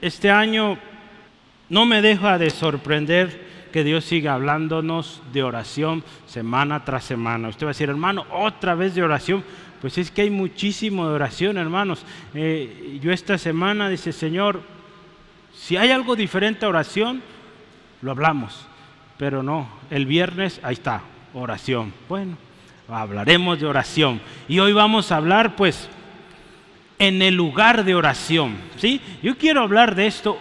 este año no me deja de sorprender que Dios siga hablándonos de oración semana tras semana. Usted va a decir, hermano, otra vez de oración. Pues es que hay muchísimo de oración, hermanos. Eh, yo esta semana dice, Señor, si hay algo diferente a oración, lo hablamos. Pero no, el viernes, ahí está, oración. Bueno, hablaremos de oración. Y hoy vamos a hablar, pues, en el lugar de oración. ¿sí? Yo quiero hablar de esto.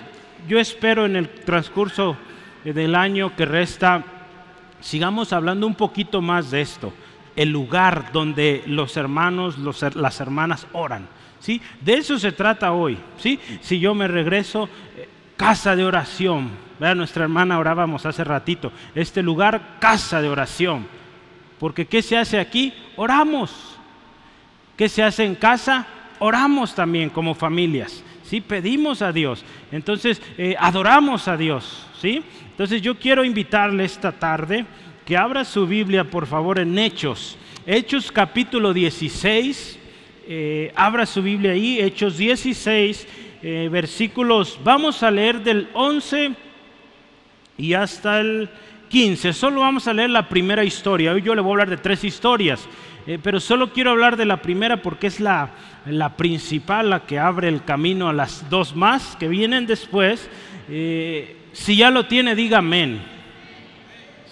Yo espero en el transcurso del año que resta, sigamos hablando un poquito más de esto. El lugar donde los hermanos, las hermanas oran. ¿sí? De eso se trata hoy. ¿sí? Si yo me regreso, eh, casa de oración. Vea, nuestra hermana orábamos hace ratito. Este lugar, casa de oración. Porque ¿qué se hace aquí? Oramos. ¿Qué se hace en casa? Oramos también como familias, ¿sí? Pedimos a Dios, entonces eh, adoramos a Dios, ¿sí? Entonces yo quiero invitarle esta tarde que abra su Biblia, por favor, en Hechos. Hechos capítulo 16, eh, abra su Biblia ahí, Hechos 16, eh, versículos, vamos a leer del 11 y hasta el 15. Solo vamos a leer la primera historia. Hoy yo le voy a hablar de tres historias, pero solo quiero hablar de la primera porque es la, la principal, la que abre el camino a las dos más que vienen después. Eh, si ya lo tiene, diga amén.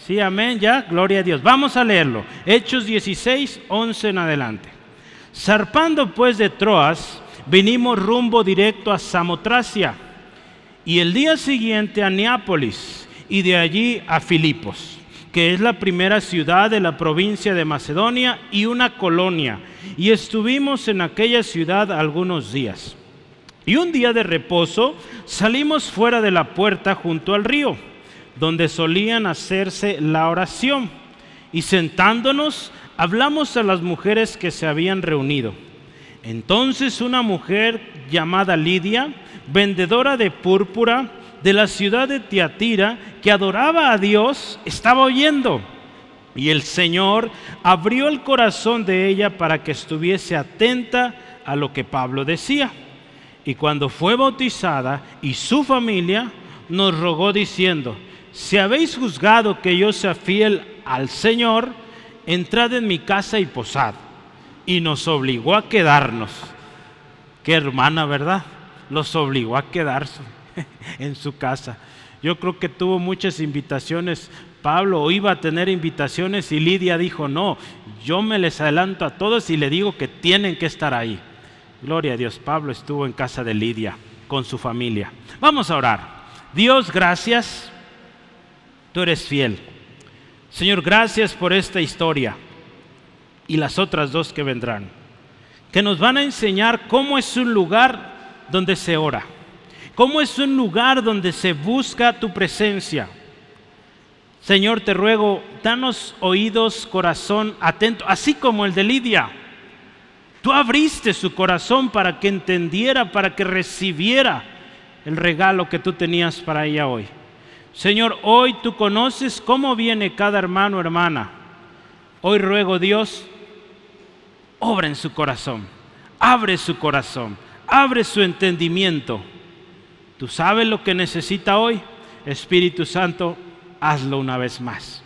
Sí, amén, ya, gloria a Dios. Vamos a leerlo. Hechos 16, 11 en adelante. Zarpando pues de Troas, vinimos rumbo directo a Samotracia y el día siguiente a Neápolis y de allí a Filipos que es la primera ciudad de la provincia de Macedonia y una colonia, y estuvimos en aquella ciudad algunos días. Y un día de reposo salimos fuera de la puerta junto al río, donde solían hacerse la oración, y sentándonos hablamos a las mujeres que se habían reunido. Entonces una mujer llamada Lidia, vendedora de púrpura, de la ciudad de Tiatira que adoraba a Dios estaba oyendo. Y el Señor abrió el corazón de ella para que estuviese atenta a lo que Pablo decía. Y cuando fue bautizada y su familia, nos rogó diciendo, si habéis juzgado que yo sea fiel al Señor, entrad en mi casa y posad. Y nos obligó a quedarnos. Qué hermana, ¿verdad? Los obligó a quedarse. en su casa. Yo creo que tuvo muchas invitaciones. Pablo iba a tener invitaciones y Lidia dijo, no, yo me les adelanto a todos y le digo que tienen que estar ahí. Gloria a Dios, Pablo estuvo en casa de Lidia con su familia. Vamos a orar. Dios, gracias. Tú eres fiel. Señor, gracias por esta historia y las otras dos que vendrán, que nos van a enseñar cómo es un lugar donde se ora cómo es un lugar donde se busca tu presencia. Señor, te ruego, danos oídos, corazón atento, así como el de Lidia. Tú abriste su corazón para que entendiera, para que recibiera el regalo que tú tenías para ella hoy. Señor, hoy tú conoces cómo viene cada hermano o hermana. Hoy ruego, Dios, obra en su corazón, abre su corazón, abre su entendimiento Tú sabes lo que necesita hoy. Espíritu Santo, hazlo una vez más.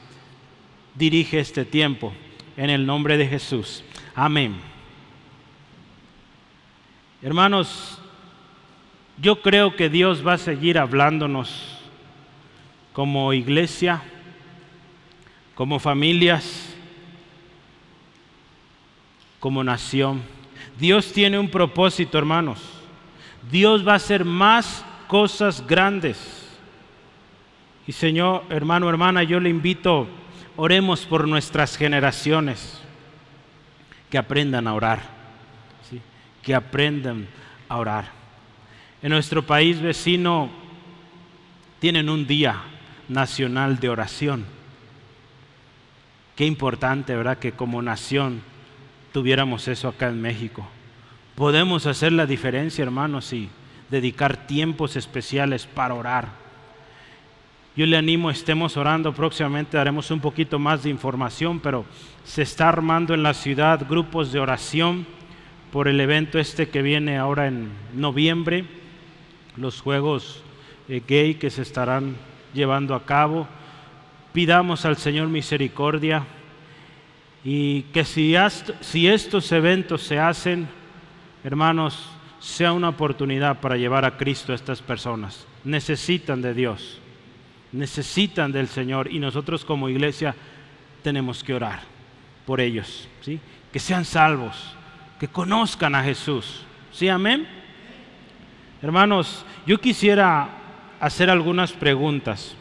Dirige este tiempo en el nombre de Jesús. Amén. Hermanos, yo creo que Dios va a seguir hablándonos como iglesia, como familias, como nación. Dios tiene un propósito, hermanos. Dios va a ser más cosas grandes. Y Señor, hermano, hermana, yo le invito, oremos por nuestras generaciones, que aprendan a orar, que aprendan a orar. En nuestro país vecino tienen un día nacional de oración. Qué importante, ¿verdad? Que como nación tuviéramos eso acá en México. Podemos hacer la diferencia, hermanos, y dedicar tiempos especiales para orar. Yo le animo, estemos orando, próximamente daremos un poquito más de información, pero se está armando en la ciudad grupos de oración por el evento este que viene ahora en noviembre, los juegos eh, gay que se estarán llevando a cabo. Pidamos al Señor misericordia y que si, si estos eventos se hacen, hermanos, sea una oportunidad para llevar a Cristo a estas personas. Necesitan de Dios, necesitan del Señor y nosotros como iglesia tenemos que orar por ellos, ¿sí? que sean salvos, que conozcan a Jesús. ¿Sí, amén? Hermanos, yo quisiera hacer algunas preguntas.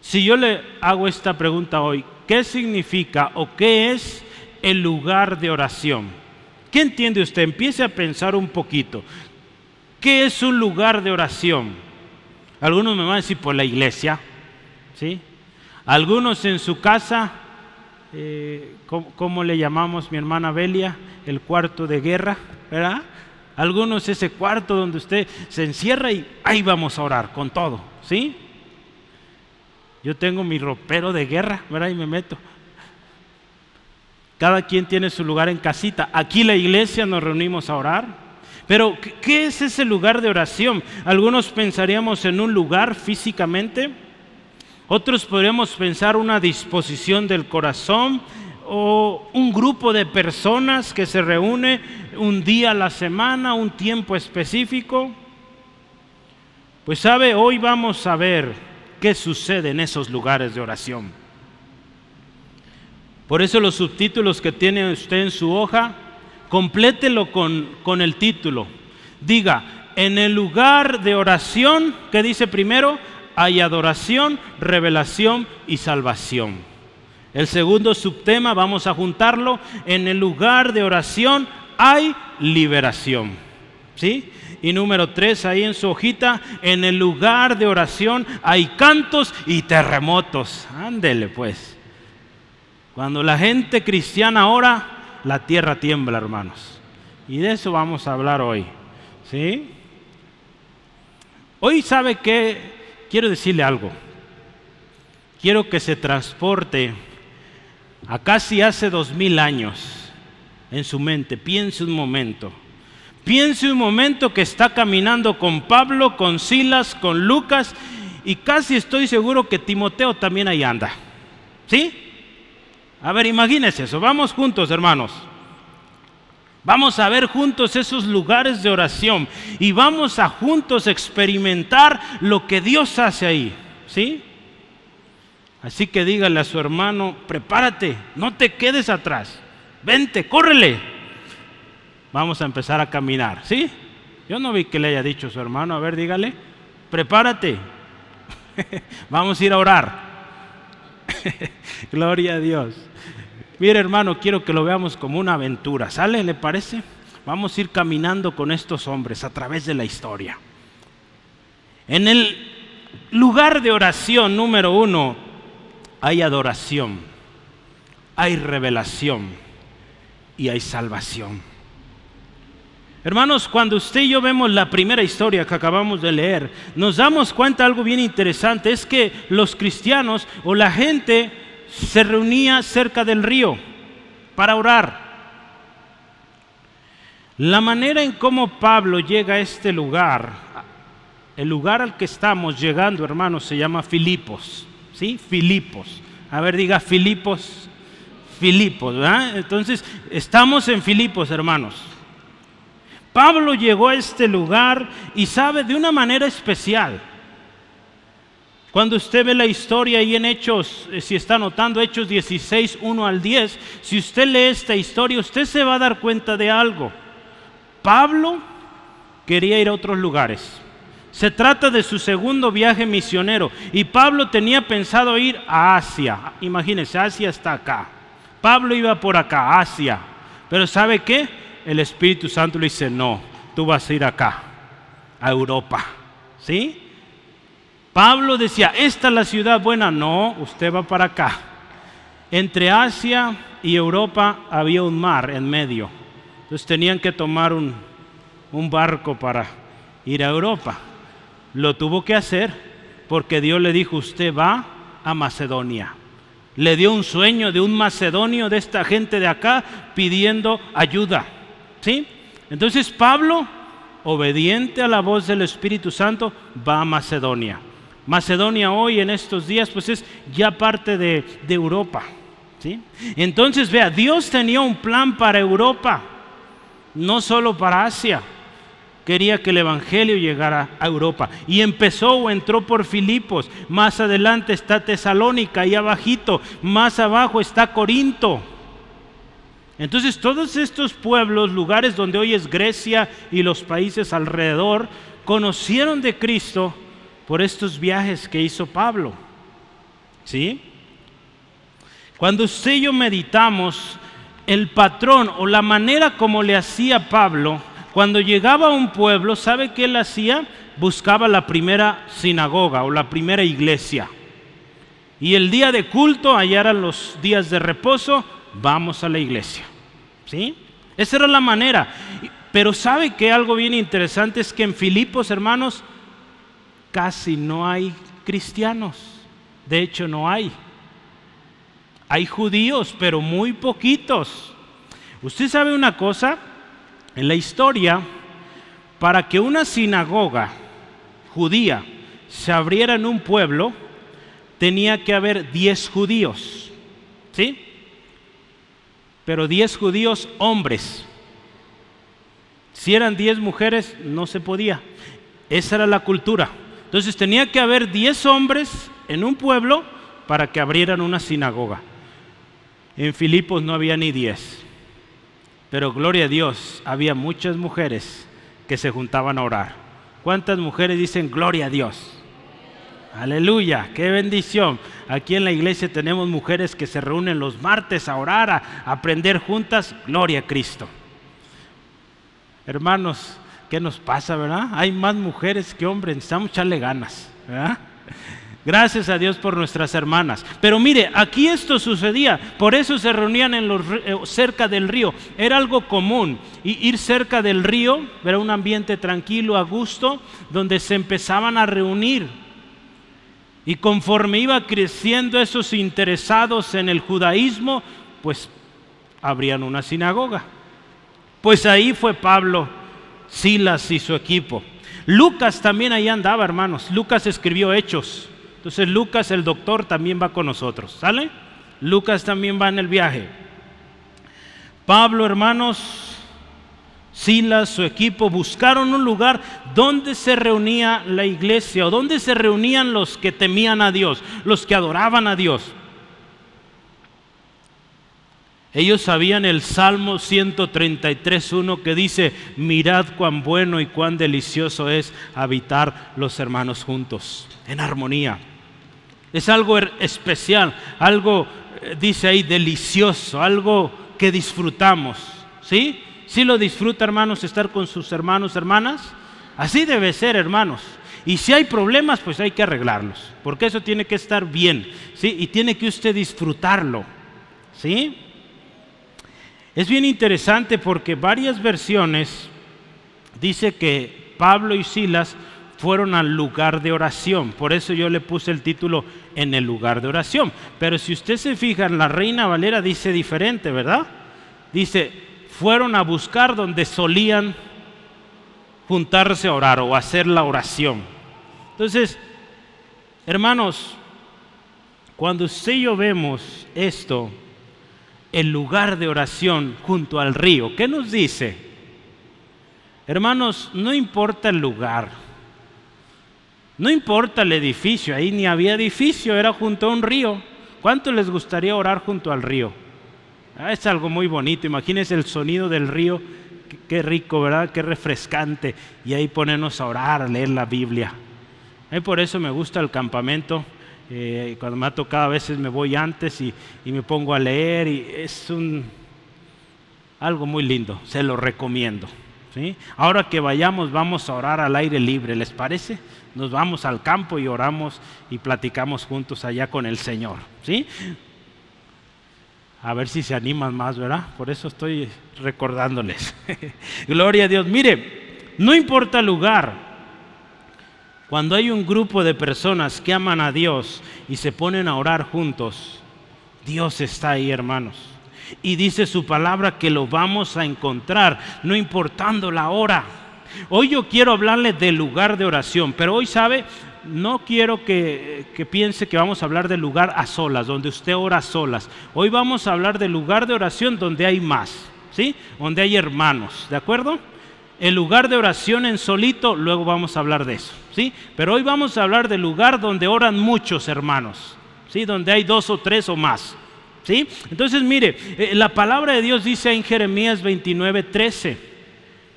Si yo le hago esta pregunta hoy, ¿qué significa o qué es el lugar de oración? ¿Qué entiende usted? Empiece a pensar un poquito. ¿Qué es un lugar de oración? Algunos me van a decir por la iglesia, ¿sí? Algunos en su casa, eh, ¿cómo, le llamamos mi hermana Belia? El cuarto de guerra, ¿verdad? Algunos ese cuarto donde usted se encierra y ahí vamos a orar con todo, ¿sí? Yo tengo mi ropero de guerra, ¿verdad? Y me meto. Cada quien tiene su lugar en casita. Aquí la iglesia nos reunimos a orar. Pero, ¿qué es ese lugar de oración? Algunos pensaríamos en un lugar físicamente. Otros podríamos pensar una disposición del corazón o un grupo de personas que se reúne un día a la semana, un tiempo específico. Pues sabe, hoy vamos a ver qué sucede en esos lugares de oración. Por eso los subtítulos que tiene usted en su hoja, complételo con, con el título. Diga, en el lugar de oración, que dice primero, hay adoración, revelación y salvación. El segundo subtema, vamos a juntarlo, en el lugar de oración hay liberación. ¿Sí? Y número tres, ahí en su hojita, en el lugar de oración hay cantos y terremotos. Ándele pues. Cuando la gente cristiana ora, la tierra tiembla, hermanos. Y de eso vamos a hablar hoy. ¿Sí? Hoy sabe que quiero decirle algo. Quiero que se transporte a casi hace dos mil años en su mente. Piense un momento. Piense un momento que está caminando con Pablo, con Silas, con Lucas y casi estoy seguro que Timoteo también ahí anda. ¿Sí? A ver, imagínense eso. Vamos juntos, hermanos. Vamos a ver juntos esos lugares de oración y vamos a juntos experimentar lo que Dios hace ahí. ¿Sí? Así que dígale a su hermano, prepárate, no te quedes atrás. Vente, córrele. Vamos a empezar a caminar, ¿sí? Yo no vi que le haya dicho a su hermano, a ver, dígale, prepárate, vamos a ir a orar. Gloria a Dios. Mire hermano, quiero que lo veamos como una aventura, ¿sale? ¿Le parece? Vamos a ir caminando con estos hombres a través de la historia. En el lugar de oración número uno hay adoración, hay revelación y hay salvación. Hermanos, cuando usted y yo vemos la primera historia que acabamos de leer, nos damos cuenta de algo bien interesante, es que los cristianos o la gente se reunía cerca del río para orar. La manera en cómo Pablo llega a este lugar, el lugar al que estamos llegando, hermanos, se llama Filipos. ¿Sí? Filipos. A ver, diga Filipos. Filipos, ¿verdad? Entonces, estamos en Filipos, hermanos. Pablo llegó a este lugar y sabe de una manera especial. Cuando usted ve la historia ahí en Hechos, eh, si está notando Hechos 16, 1 al 10, si usted lee esta historia, usted se va a dar cuenta de algo. Pablo quería ir a otros lugares. Se trata de su segundo viaje misionero y Pablo tenía pensado ir a Asia. Imagínense, Asia está acá. Pablo iba por acá, Asia. Pero ¿sabe qué? el Espíritu Santo le dice, no, tú vas a ir acá, a Europa. ¿Sí? Pablo decía, esta es la ciudad buena. No, usted va para acá. Entre Asia y Europa había un mar en medio. Entonces tenían que tomar un, barco para ir a Europa. Lo tuvo que hacer porque Dios le dijo, usted va a Macedonia. Le dio un sueño de un macedonio de esta gente de acá pidiendo ayuda. ¿Sí? Entonces Pablo obediente a la voz del Espíritu Santo, va a Macedonia. Macedonia hoy en estos días pues es ya parte de, Europa. ¿sí? Entonces vea, Dios tenía un plan para Europa, no solo para Asia. Quería que el Evangelio llegara a Europa. Y empezó o entró por Filipos. Más adelante está Tesalónica, y abajito. Más abajo está Corinto. Entonces todos estos pueblos, lugares donde hoy es Grecia y los países alrededor, conocieron de Cristo por estos viajes que hizo Pablo. ¿Sí? Cuando usted y yo meditamos, el patrón o la manera como le hacía Pablo, cuando llegaba a un pueblo, ¿sabe qué él hacía? Buscaba la primera sinagoga o la primera iglesia. Y el día de culto, allá eran los días de reposo, vamos a la iglesia. ¿Sí? Esa era la manera. Pero sabe que algo bien interesante es que en Filipos, hermanos, casi no hay cristianos. De hecho, no hay. Hay judíos, pero muy poquitos. Usted sabe una cosa, en la historia, para que una sinagoga judía se abriera en un pueblo, tenía que haber 10 judíos. ¿Sí? Pero 10 judíos hombres. Si eran 10 mujeres, no se podía. Esa era la cultura. Entonces tenía que haber 10 hombres en un pueblo para que abrieran una sinagoga. En Filipos no había ni 10. Pero gloria a Dios, había muchas mujeres que se juntaban a orar. ¿Cuántas mujeres dicen gloria a Dios? Aleluya, qué bendición. Aquí en la iglesia tenemos mujeres que se reúnen los martes a orar, a aprender juntas. Gloria a Cristo. Hermanos, ¿Qué nos pasa, verdad? Hay más mujeres que hombres, necesitamos echarle ganas, ¿verdad? Gracias a Dios por nuestras hermanas. Pero mire, aquí esto sucedía, por eso se reunían en los, eh, cerca del río. Era algo común. Y ir cerca del río era un ambiente tranquilo, a gusto, donde se empezaban a reunir. Y conforme iba creciendo esos interesados en el judaísmo, pues abrían una sinagoga. Pues ahí fue Pablo Silas y su equipo. Lucas también ahí andaba, hermanos. Lucas escribió Hechos. Entonces Lucas, el doctor, también va con nosotros. ¿Sale? Lucas también va en el viaje. Pablo, hermanos, Silas, su equipo, buscaron un lugar donde se reunía la iglesia o donde se reunían los que temían a Dios, los que adoraban a Dios. Ellos sabían el Salmo 133.1 que dice, mirad cuán bueno y cuán delicioso es habitar los hermanos juntos, en armonía. Es algo er, especial, algo, eh, dice ahí, delicioso, algo que disfrutamos. ¿Sí? ¿Sí lo disfruta, hermanos, estar con sus hermanos, hermanas? Así debe ser, hermanos. Y si hay problemas, pues hay que arreglarlos, porque eso tiene que estar bien, ¿sí? Y tiene que usted disfrutarlo, ¿sí? Es bien interesante porque varias versiones dice que Pablo y Silas fueron al lugar de oración. Por eso yo le puse el título en el lugar de oración. Pero si usted se fija en la Reina Valera dice diferente, ¿verdad? Dice, fueron a buscar donde solían juntarse a orar o hacer la oración. Entonces, hermanos, cuando usted y yo vemos esto, el lugar de oración junto al río. ¿Qué nos dice? Hermanos, no importa el lugar, no importa el edificio, ahí ni había edificio, era junto a un río. ¿Cuánto les gustaría orar junto al río? Ah, es algo muy bonito, imagínense el sonido del río, qué, rico, ¿verdad? Qué refrescante. Y ahí ponernos a orar, a leer la Biblia. por eso me gusta el campamento eh, cuando me ha tocado a veces me voy antes y, me pongo a leer y es un, algo muy lindo, se lo recomiendo. ¿sí? Ahora que vayamos vamos a orar al aire libre, ¿les parece? Nos vamos al campo y oramos y platicamos juntos allá con el Señor. ¿sí? A ver si se animan más, ¿verdad? Por eso estoy recordándoles. Gloria a Dios. Mire, no importa el lugar, cuando hay un grupo de personas que aman a Dios y se ponen a orar juntos, Dios está ahí, hermanos. Y dice su palabra que lo vamos a encontrar, no importando la hora. Hoy yo quiero hablarle del lugar de oración, pero hoy sabe, no quiero que, que, piense que vamos a hablar del lugar a solas, donde usted ora a solas. Hoy vamos a hablar del lugar de oración donde hay más, ¿sí? Donde hay hermanos, ¿de acuerdo? El lugar de oración en solito, luego vamos a hablar de eso, ¿sí? Pero hoy vamos a hablar del lugar donde oran muchos hermanos, ¿sí? Donde hay dos o tres o más, ¿sí? Entonces, mire, eh, la palabra de Dios dice en Jeremías 29, 13.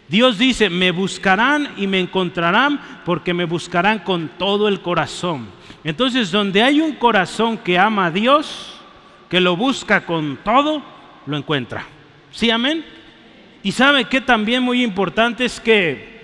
Dios dice, me buscarán y me encontrarán porque me buscarán con todo el corazón. Entonces, donde hay un corazón que ama a Dios, que lo busca con todo, lo encuentra. ¿Sí, amén? Y sabe que también muy importante es que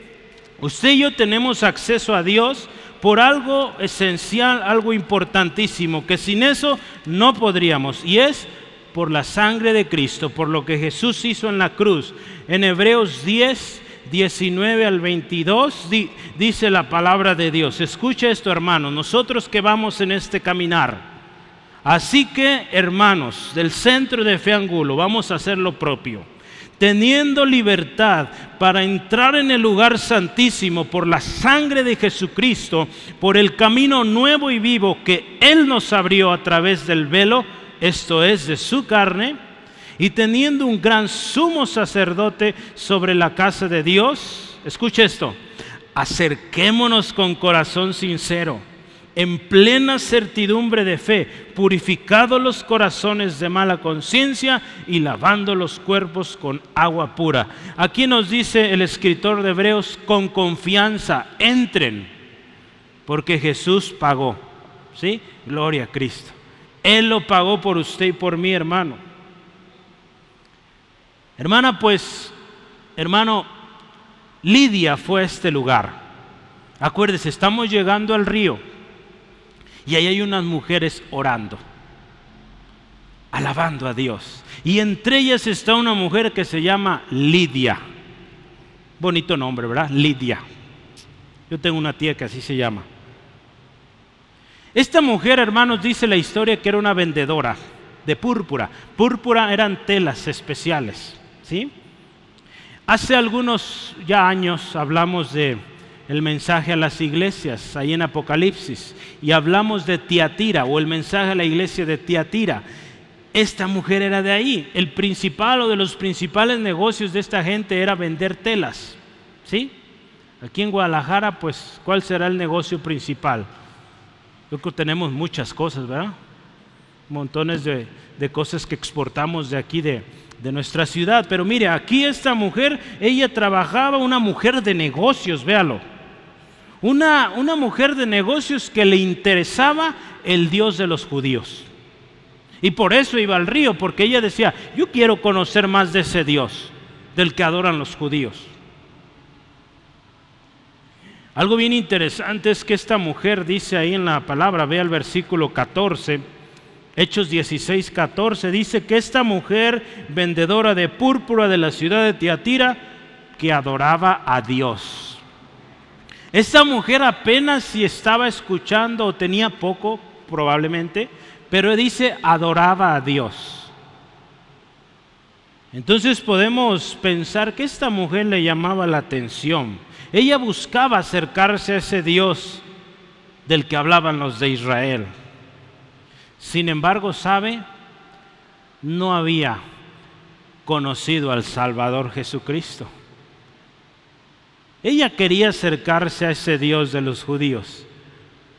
usted y yo tenemos acceso a Dios por algo esencial, algo importantísimo, que sin eso no podríamos. Y es por la sangre de Cristo, por lo que Jesús hizo en la cruz. En Hebreos 10, 19 al 22 dice la palabra de Dios. Escucha esto, hermano, nosotros que vamos en este caminar. Así que, hermanos, del centro de Fe Angulo, vamos a hacer lo propio. Teniendo libertad para entrar en el lugar santísimo por la sangre de Jesucristo, por el camino nuevo y vivo que Él nos abrió a través del velo, esto es de su carne, y teniendo un gran sumo sacerdote sobre la casa de Dios, escuche esto, acerquémonos con corazón sincero, en plena certidumbre de fe, purificados los corazones de mala conciencia y lavando los cuerpos con agua pura. Aquí nos dice el escritor de Hebreos, con confianza, entren, porque Jesús pagó. ¿Sí? Gloria a Cristo. Él lo pagó por usted y por mí, hermano. Hermana, pues, hermano, Lidia fue a este lugar. Acuérdese, estamos llegando al río y ahí hay unas mujeres orando, alabando a Dios. Y entre ellas está una mujer que se llama Lidia. Bonito nombre, ¿verdad? Lidia. Yo tengo una tía que así se llama. Esta mujer, hermanos, dice la historia que era una vendedora de púrpura. Púrpura eran telas especiales, ¿sí? Hace algunos ya años hablamos de el mensaje a las iglesias, ahí en Apocalipsis, y hablamos de Tiatira o el mensaje a la iglesia de Tiatira. Esta mujer era de ahí. El principal o de los principales negocios de esta gente era vender telas, ¿sí? Aquí en Guadalajara, pues, ¿cuál será el negocio principal? Creo que tenemos muchas cosas, ¿verdad? Montones de, cosas que exportamos de aquí, de, de nuestra ciudad. Pero mire, aquí esta mujer, ella trabajaba, una mujer de negocios, véalo. Una, una mujer de negocios que le interesaba el Dios de los judíos. Y por eso iba al río, porque ella decía, yo quiero conocer más de ese Dios, del que adoran los judíos. Algo bien interesante es que esta mujer dice ahí en la palabra, ve al versículo 14, Hechos 16, 14, dice que esta mujer vendedora de púrpura de la ciudad de Tiatira, que adoraba a Dios. Esta mujer apenas si estaba escuchando o tenía poco, probablemente, pero dice adoraba a Dios. Entonces podemos pensar que esta mujer le llamaba la atención ella buscaba acercarse a ese Dios del que hablaban los de Israel. Sin embargo, ¿sabe? No había conocido al Salvador Jesucristo. Ella quería acercarse a ese Dios de los judíos,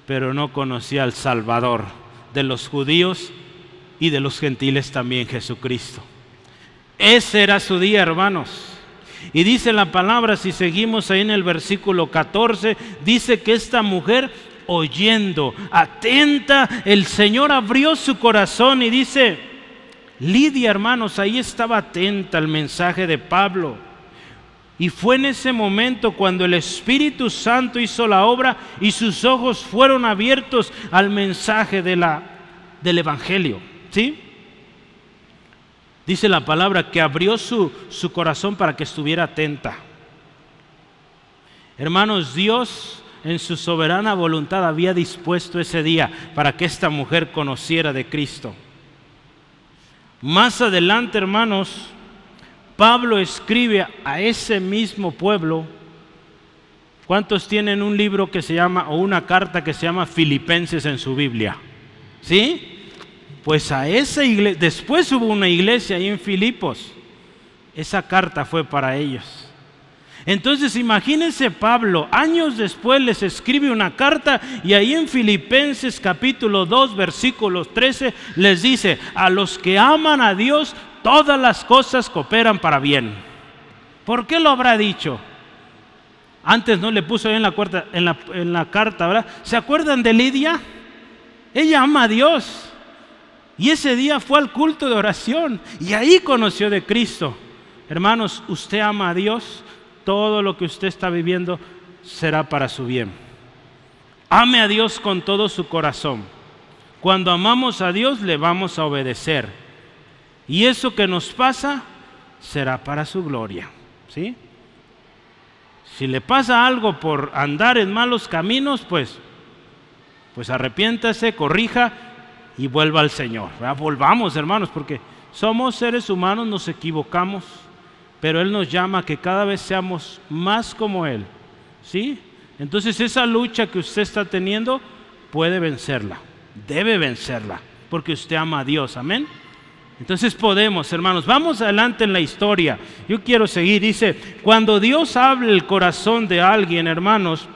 pero no conocía al Salvador de los judíos y de los gentiles también, Jesucristo. Ese era su día, hermanos. Y dice la palabra, si seguimos ahí en el versículo 14, dice que esta mujer oyendo, atenta, el Señor abrió su corazón y dice, Lidia hermanos, ahí estaba atenta al mensaje de Pablo. Y fue en ese momento cuando el Espíritu Santo hizo la obra y sus ojos fueron abiertos al mensaje del Evangelio. ¿Sí? Dice la palabra que abrió su, su corazón para que estuviera atenta. Hermanos, Dios en su soberana voluntad había dispuesto ese día para que esta mujer conociera de Cristo. Más adelante, hermanos, Pablo escribe a ese mismo pueblo ¿Cuántos tienen un libro que se llama, o una carta que se llama Filipenses en su Biblia? ¿Sí? Pues a esa iglesia, después hubo una iglesia ahí en Filipos. Esa carta fue para ellos. Entonces imagínense Pablo, años después les escribe una carta y ahí en Filipenses capítulo 2 versículos 13 les dice, a los que aman a Dios, todas las cosas cooperan para bien. ¿Por qué lo habrá dicho? Antes no le puso en la, en la, carta. ¿Se acuerdan de Lidia? Ella ama a Dios. Y ese día fue al culto de oración y ahí conoció de Cristo. Hermanos, ¿usted ama a Dios? todo lo que usted está viviendo será para su bien. Ame a Dios con todo su corazón. Cuando amamos a Dios le vamos a obedecer. Y eso que nos pasa será para su gloria. ¿Sí? Si le pasa algo por andar en malos caminos, pues pues arrepiéntase, corrija y vuelva al Señor. Volvamos, hermanos, porque somos seres humanos, nos equivocamos pero Él nos llama a que cada vez seamos más como Él. ¿Sí? Entonces esa lucha que usted está teniendo puede vencerla, debe vencerla, porque usted ama a Dios, amén. Entonces podemos, hermanos, vamos adelante en la historia. Yo quiero seguir, dice, cuando Dios habla el corazón de alguien, hermanos,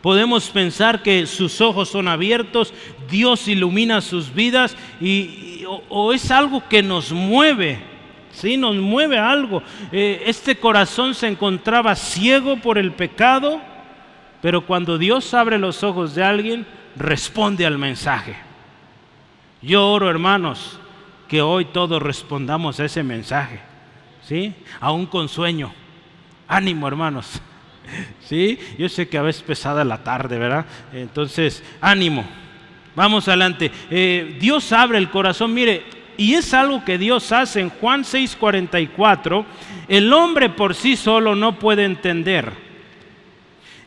podemos pensar que sus ojos son abiertos, Dios ilumina sus vidas y, o es algo que nos mueve ¿sí? Nos mueve algo. Eh, este corazón se encontraba ciego por el pecado, pero cuando Dios abre los ojos de alguien, responde al mensaje. Yo oro, hermanos, que hoy todos respondamos a ese mensaje, ¿sí? Aún con sueño. Ánimo, hermanos. ¿Sí? Yo sé que a veces pesada la tarde, ¿verdad? Entonces, ánimo. Vamos adelante. Eh, Dios abre el corazón. Mire, y es algo que Dios hace en Juan 6:44, el hombre por sí solo no puede entender.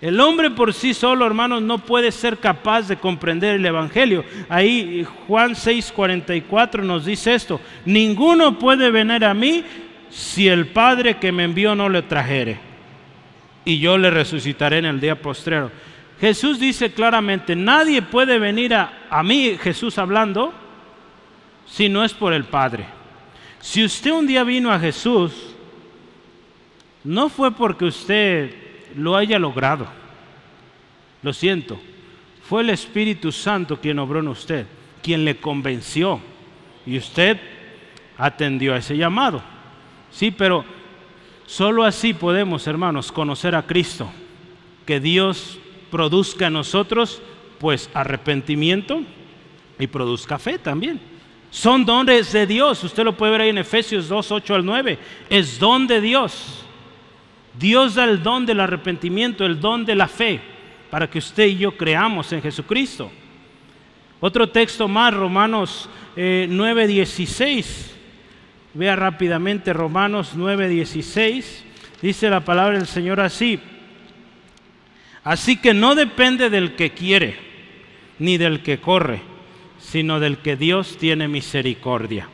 El hombre por sí solo, hermanos, no puede ser capaz de comprender el Evangelio. Ahí Juan 6:44 nos dice esto, ninguno puede venir a mí si el Padre que me envió no le trajere. Y yo le resucitaré en el día postrero. Jesús dice claramente, nadie puede venir a, a mí, Jesús hablando, si no es por el Padre. Si usted un día vino a Jesús, no fue porque usted lo haya logrado. Lo siento. Fue el Espíritu Santo quien obró en usted, quien le convenció. Y usted atendió a ese llamado. Sí, pero solo así podemos, hermanos, conocer a Cristo. Que Dios produzca en nosotros, pues, arrepentimiento y produzca fe también. Son dones de Dios. Usted lo puede ver ahí en Efesios 2, 8 al 9. Es don de Dios. Dios da el don del arrepentimiento, el don de la fe, para que usted y yo creamos en Jesucristo. Otro texto más, Romanos 9, eh, 16. Vea rápidamente Romanos 9, 16. Dice la palabra del Señor así. Así que no depende del que quiere, ni del que corre sino del que Dios tiene misericordia.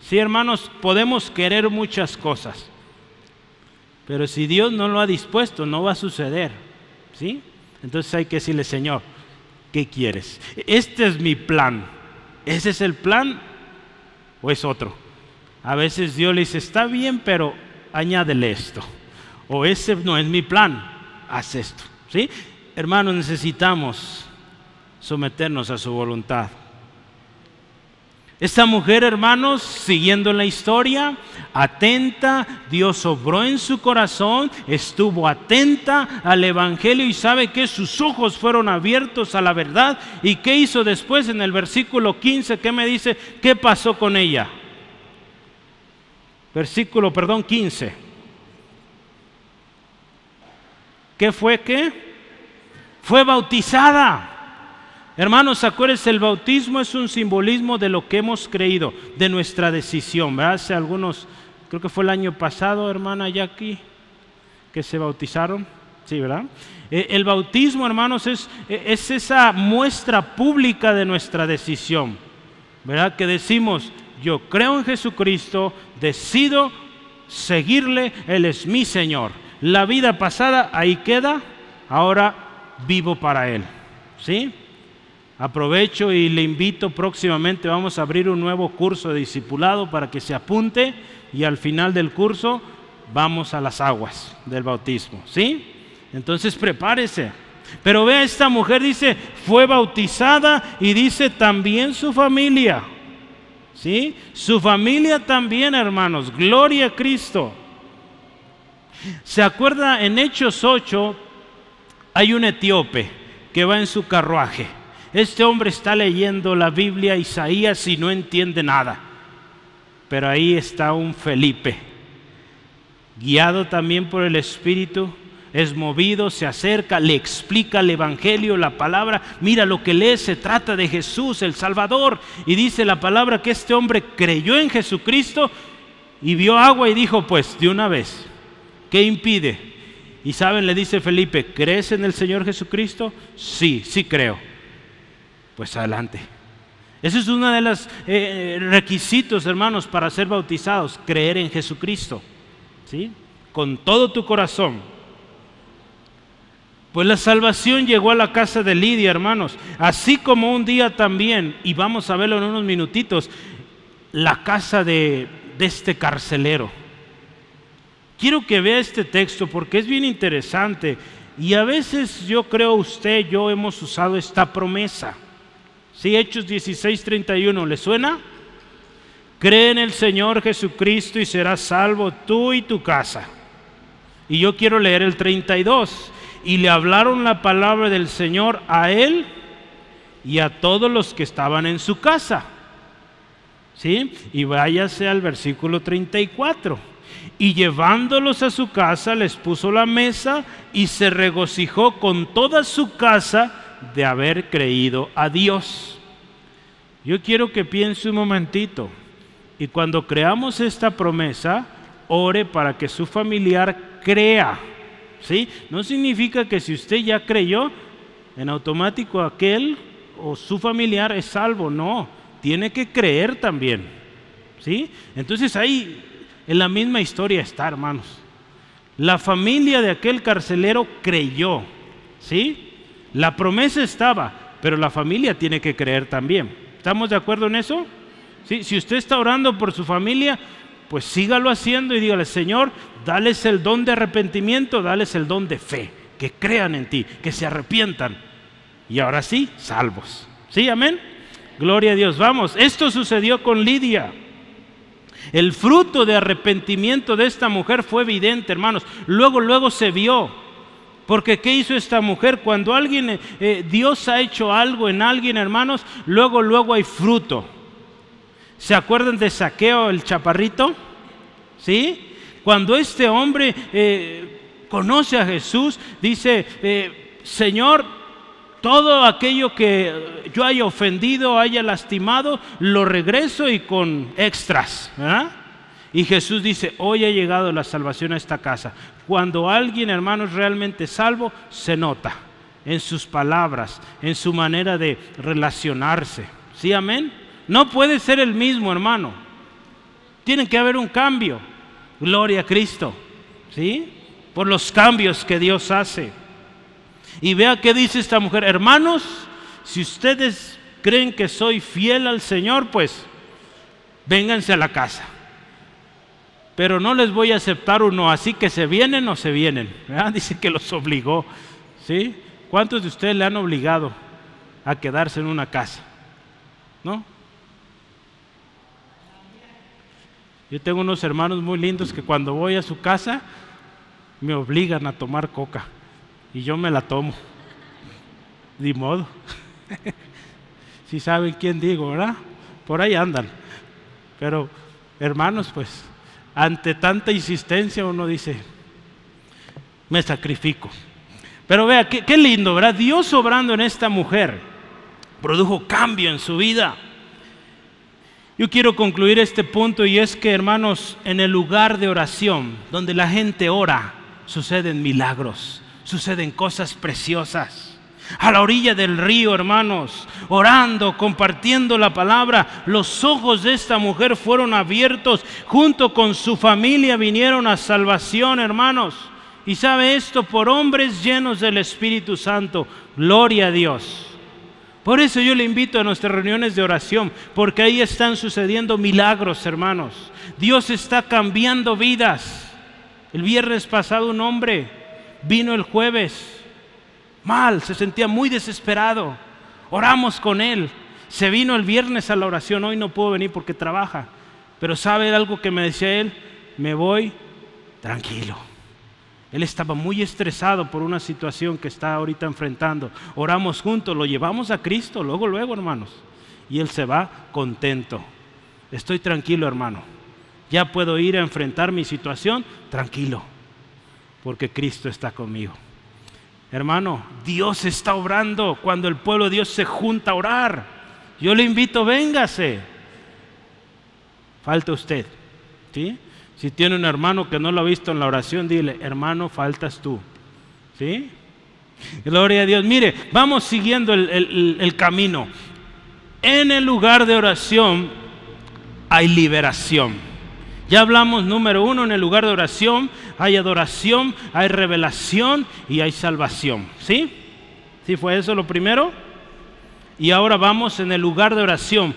Sí, hermanos, podemos querer muchas cosas, pero si Dios no lo ha dispuesto, no va a suceder. ¿Sí? Entonces hay que decirle, Señor, ¿qué quieres? Este es mi plan. ¿Ese es el plan o es otro? A veces Dios le dice, está bien, pero añádele esto. O ese no es mi plan, haz esto. ¿Sí? Hermanos, necesitamos someternos a su voluntad. Esta mujer, hermanos, siguiendo la historia, atenta, Dios obró en su corazón, estuvo atenta al Evangelio y sabe que sus ojos fueron abiertos a la verdad. ¿Y qué hizo después en el versículo 15? ¿Qué me dice? ¿Qué pasó con ella? Versículo, perdón, 15. ¿Qué fue qué? Fue bautizada. Hermanos, acuérdense, el bautismo es un simbolismo de lo que hemos creído, de nuestra decisión. Hace algunos, creo que fue el año pasado, hermana Jackie, que se bautizaron. Sí, ¿verdad? Eh, el bautismo, hermanos, es, es esa muestra pública de nuestra decisión. ¿Verdad? Que decimos, yo creo en Jesucristo, decido seguirle, Él es mi Señor. La vida pasada ahí queda ahora vivo para Él. ¿Sí? Aprovecho y le invito próximamente, vamos a abrir un nuevo curso de discipulado para que se apunte y al final del curso vamos a las aguas del bautismo. ¿Sí? Entonces prepárese. Pero vea, esta mujer dice, fue bautizada y dice también su familia. ¿Sí? Su familia también, hermanos. Gloria a Cristo. ¿Se acuerda en Hechos 8? Hay un etíope que va en su carruaje. Este hombre está leyendo la Biblia, Isaías, y no entiende nada. Pero ahí está un Felipe, guiado también por el Espíritu, es movido, se acerca, le explica el Evangelio, la palabra. Mira lo que lee, se trata de Jesús, el Salvador. Y dice la palabra que este hombre creyó en Jesucristo y vio agua y dijo, pues, de una vez, ¿qué impide? Y saben, le dice Felipe, ¿crees en el Señor Jesucristo? Sí, sí creo. Pues adelante. Ese es uno de los eh, requisitos, hermanos, para ser bautizados, creer en Jesucristo. ¿Sí? Con todo tu corazón. Pues la salvación llegó a la casa de Lidia, hermanos. Así como un día también, y vamos a verlo en unos minutitos, la casa de, de este carcelero. Quiero que vea este texto porque es bien interesante. Y a veces yo creo usted, yo hemos usado esta promesa. ¿Sí? Hechos 16, 31, ¿le suena? Cree en el Señor Jesucristo y serás salvo tú y tu casa. Y yo quiero leer el 32 y le hablaron la palabra del Señor a él y a todos los que estaban en su casa. ¿Sí? Y váyase al versículo 34. Y llevándolos a su casa les puso la mesa y se regocijó con toda su casa de haber creído a Dios. Yo quiero que piense un momentito y cuando creamos esta promesa, ore para que su familiar crea ¿sí? No significa que si usted ya creyó, en automático aquel o su familiar es salvo, no, tiene que creer también, ¿sí? Entonces ahí en la misma historia está, hermanos. La familia de aquel carcelero creyó, ¿sí? La promesa estaba, pero la familia tiene que creer también. ¿Estamos de acuerdo en eso? ¿Sí? Si usted está orando por su familia, pues sígalo haciendo y dígale, Señor, dales el don de arrepentimiento, dales el don de fe, que crean en ti, que se arrepientan. Y ahora sí, salvos. ¿Sí, amén? Gloria a Dios. Vamos, esto sucedió con Lidia. El fruto de arrepentimiento de esta mujer fue evidente, hermanos. Luego, luego se vio. Porque ¿qué hizo esta mujer? Cuando alguien, eh, eh, Dios ha hecho algo en alguien, hermanos, luego, luego hay fruto. ¿Se acuerdan de Saqueo el chaparrito? ¿Sí? Cuando este hombre eh, conoce a Jesús, dice, Señor, todo aquello que yo haya ofendido, haya lastimado, lo regreso y con extras. Y Jesús dice, hoy ha llegado la salvación a esta casa. Cuando alguien, hermano, es realmente salvo, se nota en sus palabras, en su manera de relacionarse. ¿Sí, amén? No puede ser el mismo, hermano. Tiene que haber un cambio. Gloria a Cristo. ¿Sí? Por los cambios que Dios hace. Y vea qué dice esta mujer. Hermanos, si ustedes creen que soy fiel al Señor, pues vénganse a la casa. Pero no les voy a aceptar uno, así que se vienen o se vienen. Dice que los obligó. ¿Sí? ¿Cuántos de ustedes le han obligado a quedarse en una casa? ¿No? Yo tengo unos hermanos muy lindos que cuando voy a su casa me obligan a tomar coca y yo me la tomo. De modo. si saben quién digo, ¿verdad? Por ahí andan. Pero, hermanos, pues, ante tanta insistencia uno dice, me sacrifico. Pero vea, qué, qué lindo, ¿verdad? Dios obrando en esta mujer produjo cambio en su vida. Yo quiero concluir este punto y es que, hermanos, en el lugar de oración, donde la gente ora, suceden milagros, suceden cosas preciosas. A la orilla del río, hermanos, orando, compartiendo la palabra, los ojos de esta mujer fueron abiertos, junto con su familia vinieron a salvación, hermanos. Y sabe esto por hombres llenos del Espíritu Santo. Gloria a Dios. Por eso yo le invito a nuestras reuniones de oración, porque ahí están sucediendo milagros, hermanos. Dios está cambiando vidas. El viernes pasado un hombre vino el jueves, mal, se sentía muy desesperado. Oramos con él. Se vino el viernes a la oración, hoy no puedo venir porque trabaja. Pero sabe algo que me decía él, me voy tranquilo. Él estaba muy estresado por una situación que está ahorita enfrentando. Oramos juntos, lo llevamos a Cristo, luego, luego, hermanos. Y él se va contento. Estoy tranquilo, hermano. Ya puedo ir a enfrentar mi situación tranquilo, porque Cristo está conmigo. Hermano, Dios está obrando cuando el pueblo de Dios se junta a orar. Yo le invito, véngase. Falta usted. ¿sí? Si tiene un hermano que no lo ha visto en la oración, dile, hermano, faltas tú. ¿Sí? Gloria a Dios. Mire, vamos siguiendo el, el camino. En el lugar de oración hay liberación. Ya hablamos, número uno, en el lugar de oración hay adoración, hay revelación y hay salvación. ¿Sí? ¿Sí fue eso lo primero? Y ahora vamos en el lugar de oración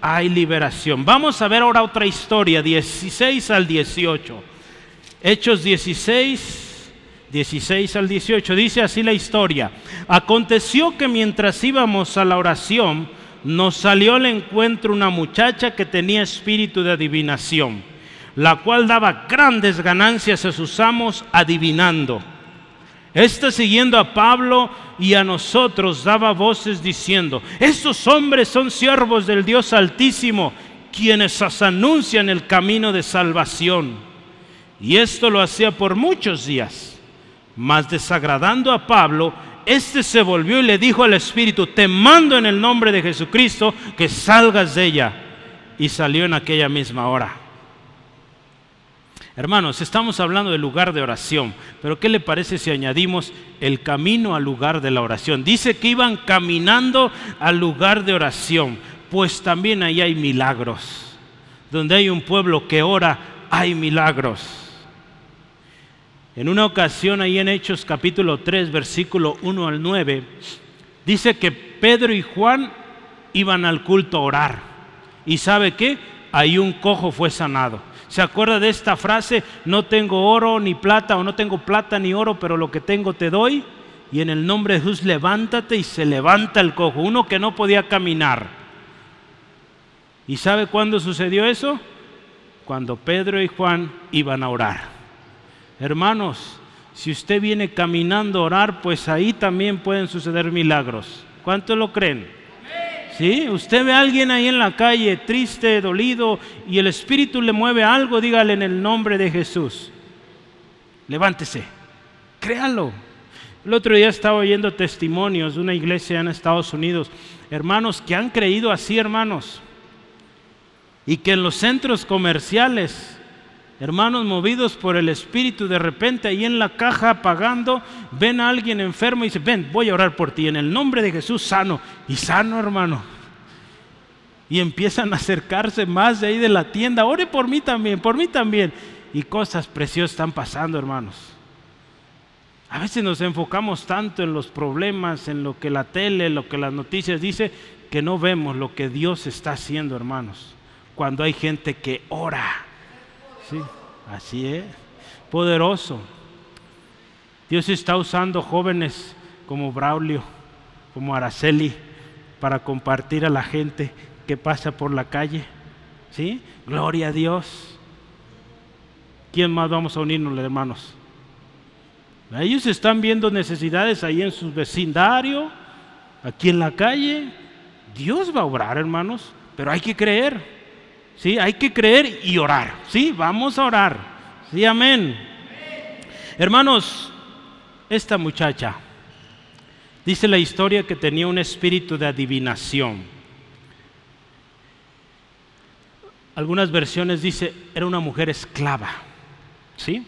hay liberación. Vamos a ver ahora otra historia, 16 al 18. Hechos 16, 16 al 18. Dice así la historia. Aconteció que mientras íbamos a la oración, nos salió al encuentro una muchacha que tenía espíritu de adivinación, la cual daba grandes ganancias a sus amos adivinando. Esta siguiendo a Pablo y a nosotros daba voces diciendo, estos hombres son siervos del Dios Altísimo, quienes os anuncian el camino de salvación. Y esto lo hacía por muchos días. Mas desagradando a Pablo, éste se volvió y le dijo al Espíritu, te mando en el nombre de Jesucristo que salgas de ella. Y salió en aquella misma hora. Hermanos, estamos hablando del lugar de oración, pero ¿qué le parece si añadimos el camino al lugar de la oración? Dice que iban caminando al lugar de oración, pues también ahí hay milagros. Donde hay un pueblo que ora, hay milagros. En una ocasión, ahí en Hechos capítulo 3, versículo 1 al 9, dice que Pedro y Juan iban al culto a orar. ¿Y sabe qué? Ahí un cojo fue sanado. ¿Se acuerda de esta frase? No tengo oro ni plata o no tengo plata ni oro, pero lo que tengo te doy. Y en el nombre de Jesús levántate y se levanta el cojo, uno que no podía caminar. ¿Y sabe cuándo sucedió eso? Cuando Pedro y Juan iban a orar. Hermanos, si usted viene caminando a orar, pues ahí también pueden suceder milagros. ¿Cuánto lo creen? Usted ve a alguien ahí en la calle triste, dolido, y el Espíritu le mueve algo, dígale en el nombre de Jesús. Levántese, créalo. El otro día estaba oyendo testimonios de una iglesia en Estados Unidos, hermanos que han creído así, hermanos, y que en los centros comerciales hermanos movidos por el Espíritu, de repente ahí en la caja pagando, ven a alguien enfermo y dice, ven, voy a orar por ti, en el nombre de Jesús sano, y sano hermano. Y empiezan a acercarse más de ahí de la tienda, ore por mí también, por mí también. Y cosas preciosas están pasando, hermanos. A veces nos enfocamos tanto en los problemas, en lo que la tele, lo que las noticias dice, que no vemos lo que Dios está haciendo, hermanos. Cuando hay gente que ora Sí, así es. Poderoso. Dios está usando jóvenes como Braulio, como Araceli, para compartir a la gente que pasa por la calle. ¿Sí? Gloria a Dios. ¿Quién más vamos a unirnos, hermanos? Ellos están viendo necesidades ahí en su vecindario, aquí en la calle. Dios va a obrar, hermanos, pero hay que creer. ¿Sí? Hay que creer y orar, ¿sí? Vamos a orar, ¿sí? Amén. Hermanos, esta muchacha, dice la historia que tenía un espíritu de adivinación. Algunas versiones dice, era una mujer esclava, ¿sí?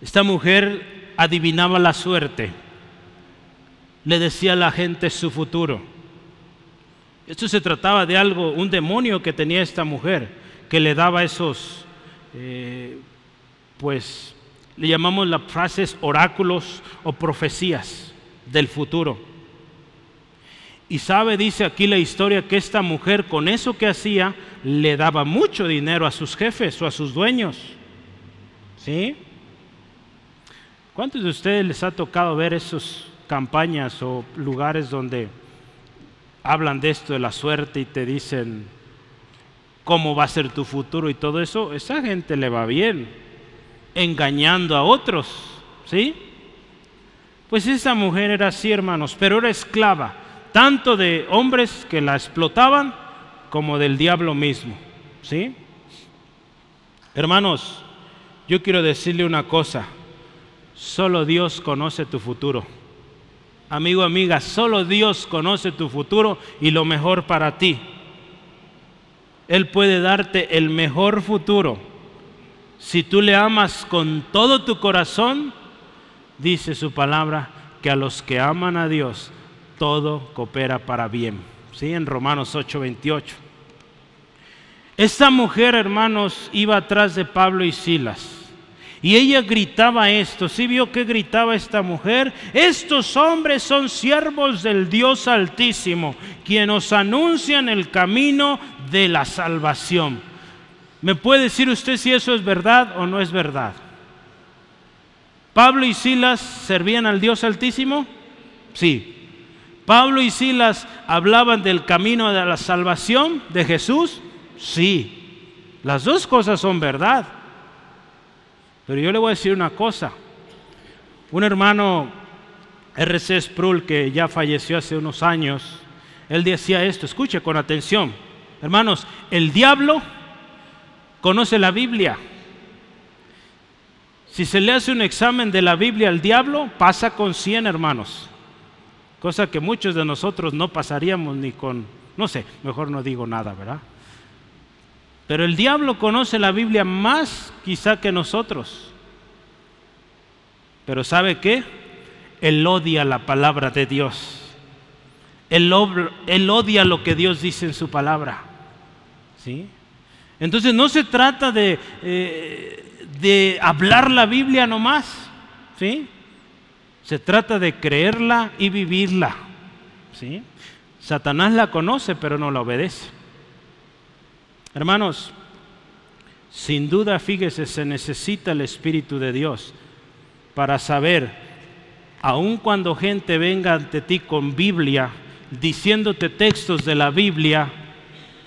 Esta mujer adivinaba la suerte, le decía a la gente su futuro esto se trataba de algo, un demonio que tenía esta mujer, que le daba esos, eh, pues, le llamamos las frases oráculos o profecías del futuro. Y sabe, dice aquí la historia, que esta mujer con eso que hacía le daba mucho dinero a sus jefes o a sus dueños. ¿Sí? ¿Cuántos de ustedes les ha tocado ver esas campañas o lugares donde hablan de esto de la suerte y te dicen cómo va a ser tu futuro y todo eso? Esa gente le va bien, engañando a otros, ¿sí? Pues esa mujer era así, hermanos, pero era esclava, tanto de hombres que la explotaban como del diablo mismo, ¿sí? Hermanos, yo quiero decirle una cosa, solo Dios conoce tu futuro. Amigo, amiga, solo Dios conoce tu futuro y lo mejor para ti. Él puede darte el mejor futuro. Si tú le amas con todo tu corazón, dice su palabra, que a los que aman a Dios, todo coopera para bien. ¿Sí? En Romanos 8:28. Esta mujer, hermanos, iba atrás de Pablo y Silas. Y ella gritaba esto, ¿sí vio que gritaba esta mujer? Estos hombres son siervos del Dios Altísimo, quien nos anuncian el camino de la salvación. ¿Me puede decir usted si eso es verdad o no es verdad? ¿Pablo y Silas servían al Dios Altísimo? Sí. ¿Pablo y Silas hablaban del camino de la salvación de Jesús? Sí. Las dos cosas son verdad. Pero yo le voy a decir una cosa. Un hermano R.C. Sproul que ya falleció hace unos años, él decía esto, escuche con atención. Hermanos, el diablo conoce la Biblia. Si se le hace un examen de la Biblia al diablo, pasa con 100 hermanos. Cosa que muchos de nosotros no pasaríamos ni con, no sé, mejor no digo nada, ¿verdad? Pero el diablo conoce la Biblia más quizá que nosotros. Pero ¿sabe qué? Él odia la palabra de Dios. Él, odia lo que Dios dice en su palabra. ¿Sí? Entonces no se trata de, eh, de hablar la Biblia nomás. ¿Sí? Se trata de creerla y vivirla. ¿Sí? Satanás la conoce pero no la obedece. Hermanos, sin duda, fíjese, se necesita el Espíritu de Dios para saber, aun cuando gente venga ante ti con Biblia, diciéndote textos de la Biblia,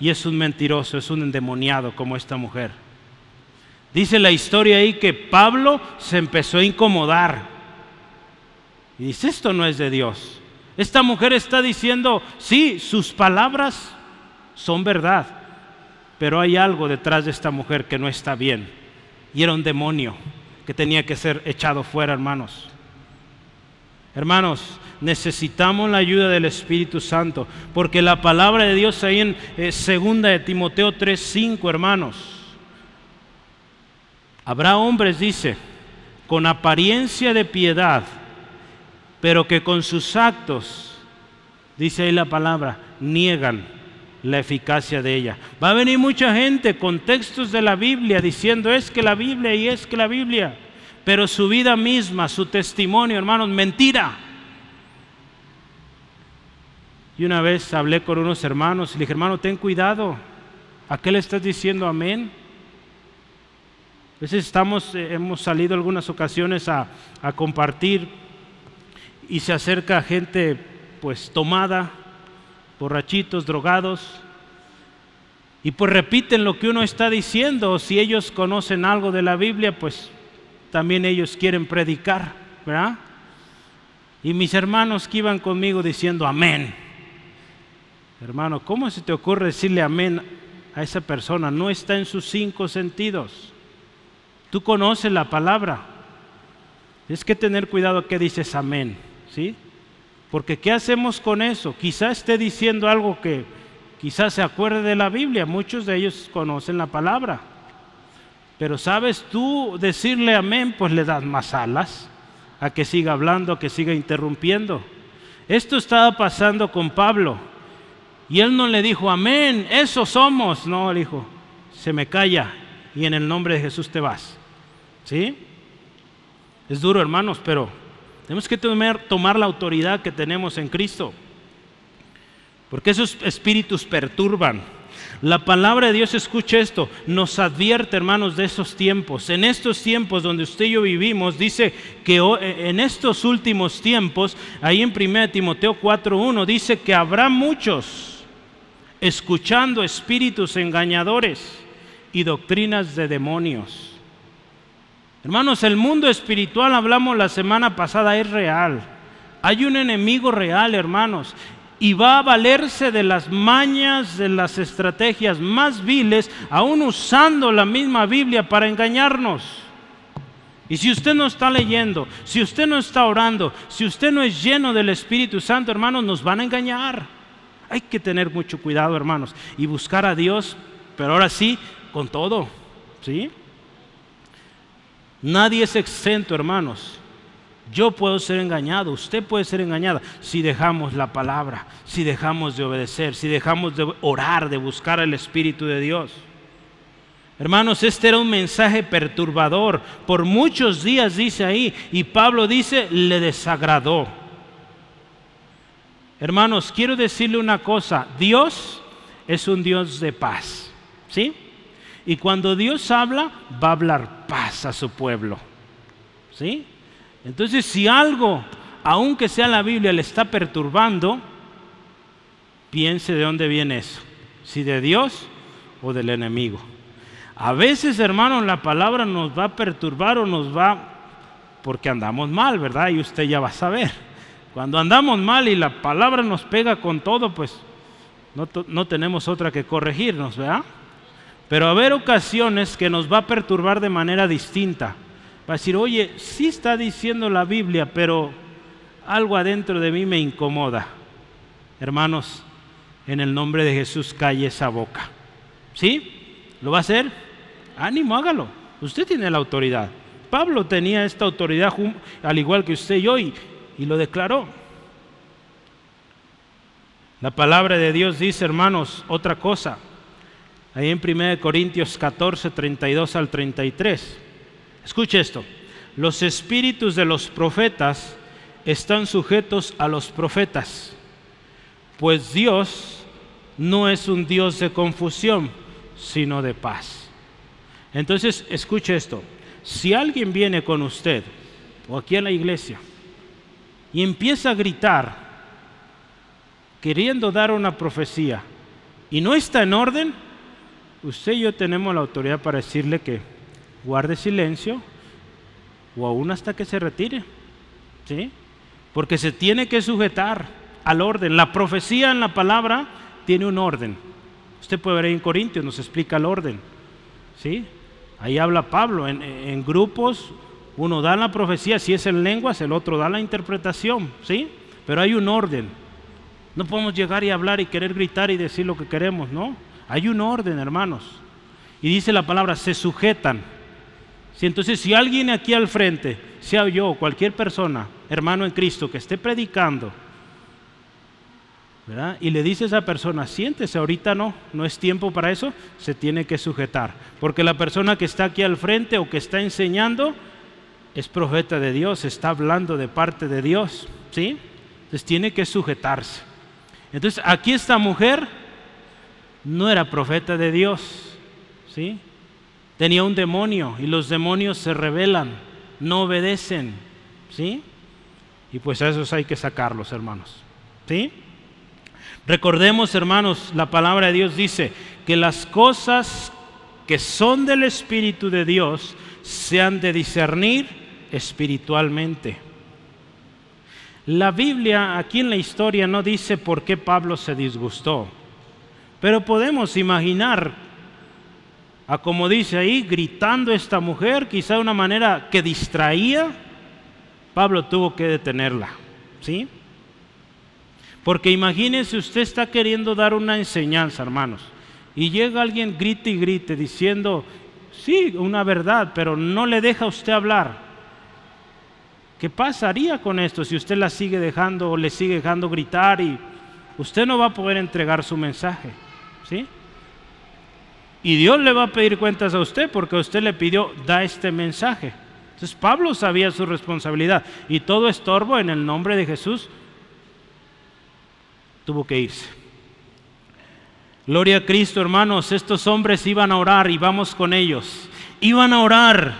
y es un mentiroso, es un endemoniado como esta mujer. Dice la historia ahí que Pablo se empezó a incomodar. Y dice, esto no es de Dios. Esta mujer está diciendo, sí, sus palabras son verdad, pero hay algo detrás de esta mujer que no está bien. Y era un demonio que tenía que ser echado fuera, hermanos. Hermanos, necesitamos la ayuda del Espíritu Santo, porque la palabra de Dios ahí en eh, segunda de Timoteo 3:5, hermanos. Habrá hombres, dice, con apariencia de piedad, pero que con sus actos, dice ahí la palabra, niegan la eficacia de ella. Va a venir mucha gente con textos de la Biblia diciendo es que la Biblia y es que la Biblia, pero su vida misma, su testimonio, hermanos, mentira. Y una vez hablé con unos hermanos y le dije, hermano, ten cuidado, ¿a qué le estás diciendo amén? A veces estamos, eh, hemos salido algunas ocasiones a, a compartir y se acerca gente pues tomada borrachitos, drogados, y pues repiten lo que uno está diciendo, si ellos conocen algo de la Biblia, pues también ellos quieren predicar, ¿verdad? Y mis hermanos que iban conmigo diciendo amén. Hermano, ¿cómo se te ocurre decirle amén a esa persona? No está en sus cinco sentidos. Tú conoces la palabra. Es que tener cuidado que dices amén, ¿sí? Porque ¿qué hacemos con eso? Quizás esté diciendo algo que quizás se acuerde de la Biblia. Muchos de ellos conocen la palabra. Pero sabes tú decirle amén, pues le das más alas a que siga hablando, a que siga interrumpiendo. Esto estaba pasando con Pablo. Y él no le dijo, amén, eso somos. No, le dijo, se me calla y en el nombre de Jesús te vas. ¿Sí? Es duro, hermanos, pero tenemos que tomar, la autoridad que tenemos en Cristo. Porque esos espíritus perturban. La palabra de Dios, escucha esto, nos advierte, hermanos, de esos tiempos. En estos tiempos donde usted y yo vivimos, dice que e, en estos últimos tiempos, ahí en 1 Timoteo 4.1, dice que habrá muchos escuchando espíritus engañadores y doctrinas de demonios. Hermanos, el mundo espiritual, hablamos la semana pasada, es real. Hay un enemigo real, hermanos y va a valerse de las mañas, de las estrategias más viles, aún usando la misma Biblia para engañarnos. Y si usted no está leyendo, si usted no está orando, si usted no es lleno del Espíritu Santo, hermanos, nos van a engañar. Hay que tener mucho cuidado, hermanos, y buscar a Dios, pero ahora sí, con todo, ¿sí? Nadie es exento, hermanos. Yo puedo ser engañado, usted puede ser engañada si dejamos la palabra, si dejamos de obedecer, si dejamos de orar, de buscar al Espíritu de Dios. Hermanos, este era un mensaje perturbador. Por muchos días dice ahí, y Pablo dice, le desagradó. Hermanos, quiero decirle una cosa, Dios es un Dios de paz, ¿sí? Y cuando Dios habla, va a hablar paz a su pueblo, ¿sí? Entonces, si algo, aunque sea la Biblia, le está perturbando, piense de dónde viene eso. Si de Dios o del enemigo. A veces, hermanos, la palabra nos va a perturbar o nos va porque andamos mal, ¿verdad? Y usted ya va a saber. Cuando andamos mal y la palabra nos pega con todo, pues no, no tenemos otra que corregirnos, ¿verdad? Pero haber ocasiones que nos va a perturbar de manera distinta. Va a decir, oye, sí está diciendo la Biblia, pero algo adentro de mí me incomoda. Hermanos, en el nombre de Jesús calle esa boca. ¿Sí? ¿Lo va a hacer? Ánimo, hágalo. Usted tiene la autoridad. Pablo tenía esta autoridad al igual que usted y hoy, y lo declaró. La palabra de Dios dice, hermanos, otra cosa. Ahí en 1 Corintios 14, 32 al 33. Escuche esto. Los espíritus de los profetas están sujetos a los profetas, pues Dios no es un Dios de confusión, sino de paz. Entonces, escuche esto. Si alguien viene con usted, o aquí en la iglesia, y empieza a gritar, queriendo dar una profecía, y no está en orden, usted y yo tenemos la autoridad para decirle que guarde silencio o aún hasta que se retire. ¿Sí? Porque se tiene que sujetar al orden. La profecía en la palabra tiene un orden. Usted puede ver ahí en Corintios, nos explica el orden. ¿Sí? Ahí habla Pablo, en, en, grupos uno da la profecía, si es en lenguas, el otro da la interpretación, ¿sí? Pero hay un orden. No podemos llegar y hablar y querer gritar y decir lo que queremos, ¿no? Hay un orden, hermanos. Y dice la palabra, se sujetan entonces, si alguien aquí al frente, sea yo cualquier persona, hermano en Cristo, que esté predicando, y le dice a esa persona, siéntese, ahorita no, no es tiempo para eso, se tiene que sujetar. Porque la persona que está aquí al frente o que está enseñando es profeta de Dios, está hablando de parte de Dios, ¿sí? Entonces tiene que sujetarse. Entonces, aquí esta mujer no era profeta de Dios, ¿sí? tenía un demonio y los demonios se rebelan, no obedecen, ¿sí? Y pues a esos hay que sacarlos, hermanos, ¿sí? Recordemos, hermanos, la palabra de Dios dice que las cosas que son del Espíritu de Dios se han de discernir espiritualmente. La Biblia aquí en la historia no dice por qué Pablo se disgustó, pero podemos imaginar a como dice ahí, gritando esta mujer, quizá de una manera que distraía, Pablo tuvo que detenerla. ¿Sí? Porque imagínese, usted está queriendo dar una enseñanza, hermanos, y llega alguien, grite y grite, diciendo, sí, una verdad, pero no le deja a usted hablar. ¿Qué pasaría con esto si usted la sigue dejando o le sigue dejando gritar y usted no va a poder entregar su mensaje? Y Dios le va a pedir cuentas a usted porque usted le pidió, da este mensaje. Entonces Pablo sabía su responsabilidad y todo estorbo en el nombre de Jesús tuvo que irse. Gloria a Cristo, hermanos, estos hombres iban a orar y vamos con ellos. Iban a orar.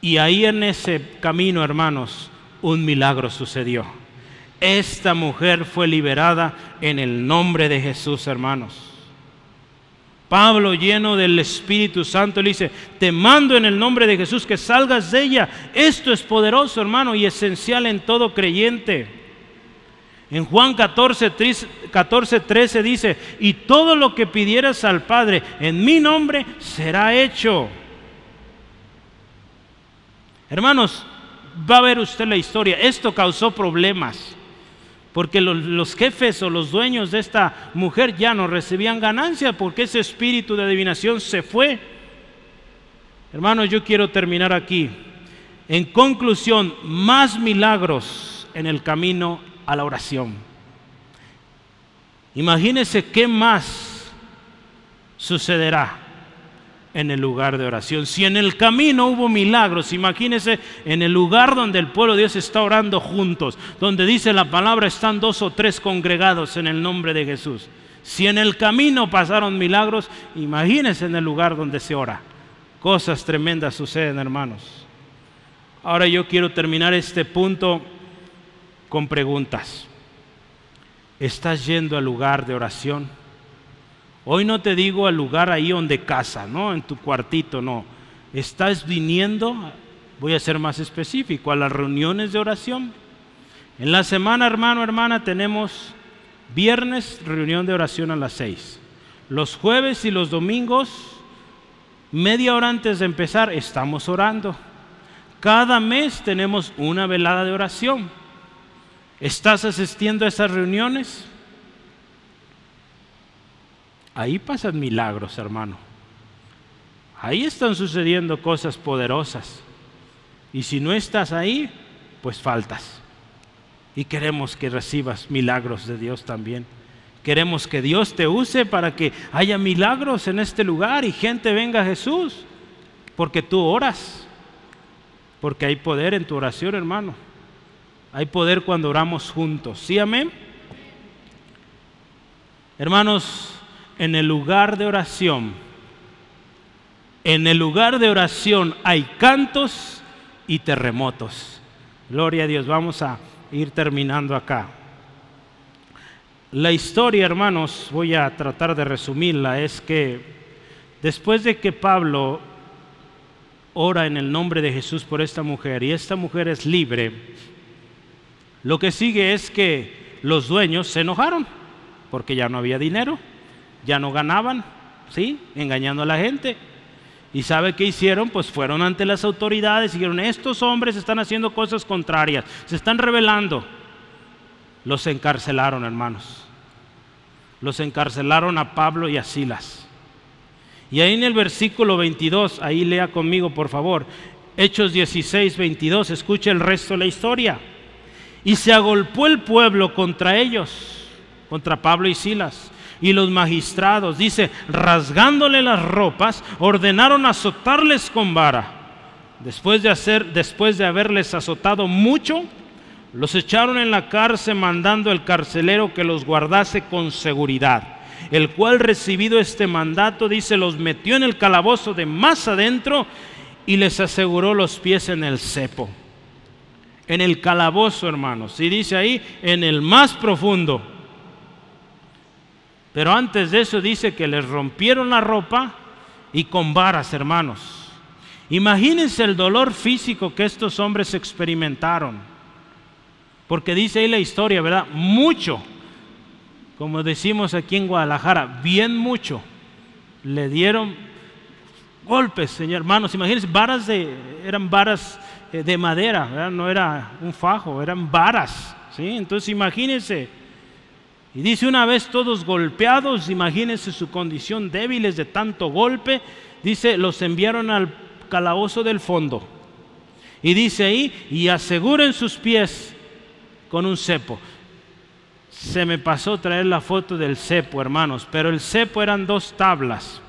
Y ahí en ese camino, hermanos, un milagro sucedió. Esta mujer fue liberada en el nombre de Jesús, hermanos. Pablo, lleno del Espíritu Santo, le dice, te mando en el nombre de Jesús que salgas de ella. Esto es poderoso, hermano, y esencial en todo creyente. En Juan 14, 13 dice, y todo lo que pidieras al Padre en mi nombre será hecho. Hermanos, va a ver usted la historia. Esto causó problemas. Porque los, jefes o los dueños de esta mujer ya no recibían ganancia porque ese espíritu de adivinación se fue. Hermanos, yo quiero terminar aquí. En conclusión, más milagros en el camino a la oración. Imagínense qué más sucederá en el lugar de oración. Si en el camino hubo milagros, imagínense en el lugar donde el pueblo de Dios está orando juntos, donde dice la palabra están dos o tres congregados en el nombre de Jesús. Si en el camino pasaron milagros, imagínense en el lugar donde se ora. Cosas tremendas suceden, hermanos. Ahora yo quiero terminar este punto con preguntas. ¿Estás yendo al lugar de oración? Hoy no te digo al lugar ahí donde casa, ¿no? En tu cuartito, no. Estás viniendo, voy a ser más específico, a las reuniones de oración. En la semana, hermano, hermana, tenemos viernes reunión de oración a las seis. Los jueves y los domingos, media hora antes de empezar, estamos orando. Cada mes tenemos una velada de oración. ¿Estás asistiendo a esas reuniones? Ahí pasan milagros, hermano. Ahí están sucediendo cosas poderosas. Y si no estás ahí, pues faltas. Y queremos que recibas milagros de Dios también. Queremos que Dios te use para que haya milagros en este lugar y gente venga a Jesús. Porque tú oras. Porque hay poder en tu oración, hermano. Hay poder cuando oramos juntos. ¿Sí, amén? Hermanos, en el lugar de oración, en el lugar de oración hay cantos y terremotos. Gloria a Dios, vamos a ir terminando acá. La historia, hermanos, voy a tratar de resumirla, es que después de que Pablo ora en el nombre de Jesús por esta mujer y esta mujer es libre, lo que sigue es que los dueños se enojaron porque ya no había dinero ya no ganaban, ¿sí? Engañando a la gente. ¿Y sabe qué hicieron? Pues fueron ante las autoridades y dijeron, estos hombres están haciendo cosas contrarias, se están rebelando. Los encarcelaron, hermanos. Los encarcelaron a Pablo y a Silas. Y ahí en el versículo 22, ahí lea conmigo, por favor. Hechos 16, 22, escuche el resto de la historia. Y se agolpó el pueblo contra ellos, contra Pablo y Silas y los magistrados, dice, rasgándole las ropas, ordenaron azotarles con vara. Después de, hacer, después de haberles azotado mucho, los echaron en la cárcel mandando al carcelero que los guardase con seguridad, el cual recibido este mandato, dice, los metió en el calabozo de más adentro y les aseguró los pies en el cepo. En el calabozo, hermanos, y dice ahí, en el más profundo pero antes de eso dice que les rompieron la ropa y con varas, hermanos. Imagínense el dolor físico que estos hombres experimentaron. Porque dice ahí la historia, ¿verdad? Mucho, como decimos aquí en Guadalajara, bien mucho. Le dieron golpes, señor hermanos. Imagínense, varas de, eran varas eh, de madera, no era un fajo, eran varas. ¿sí? Entonces imagínense y dice una vez todos golpeados, imagínense su condición débiles de tanto golpe, dice, los enviaron al calabozo del fondo. Y dice ahí, y aseguren sus pies con un cepo. Se me pasó traer la foto del cepo, hermanos, pero el cepo eran dos tablas,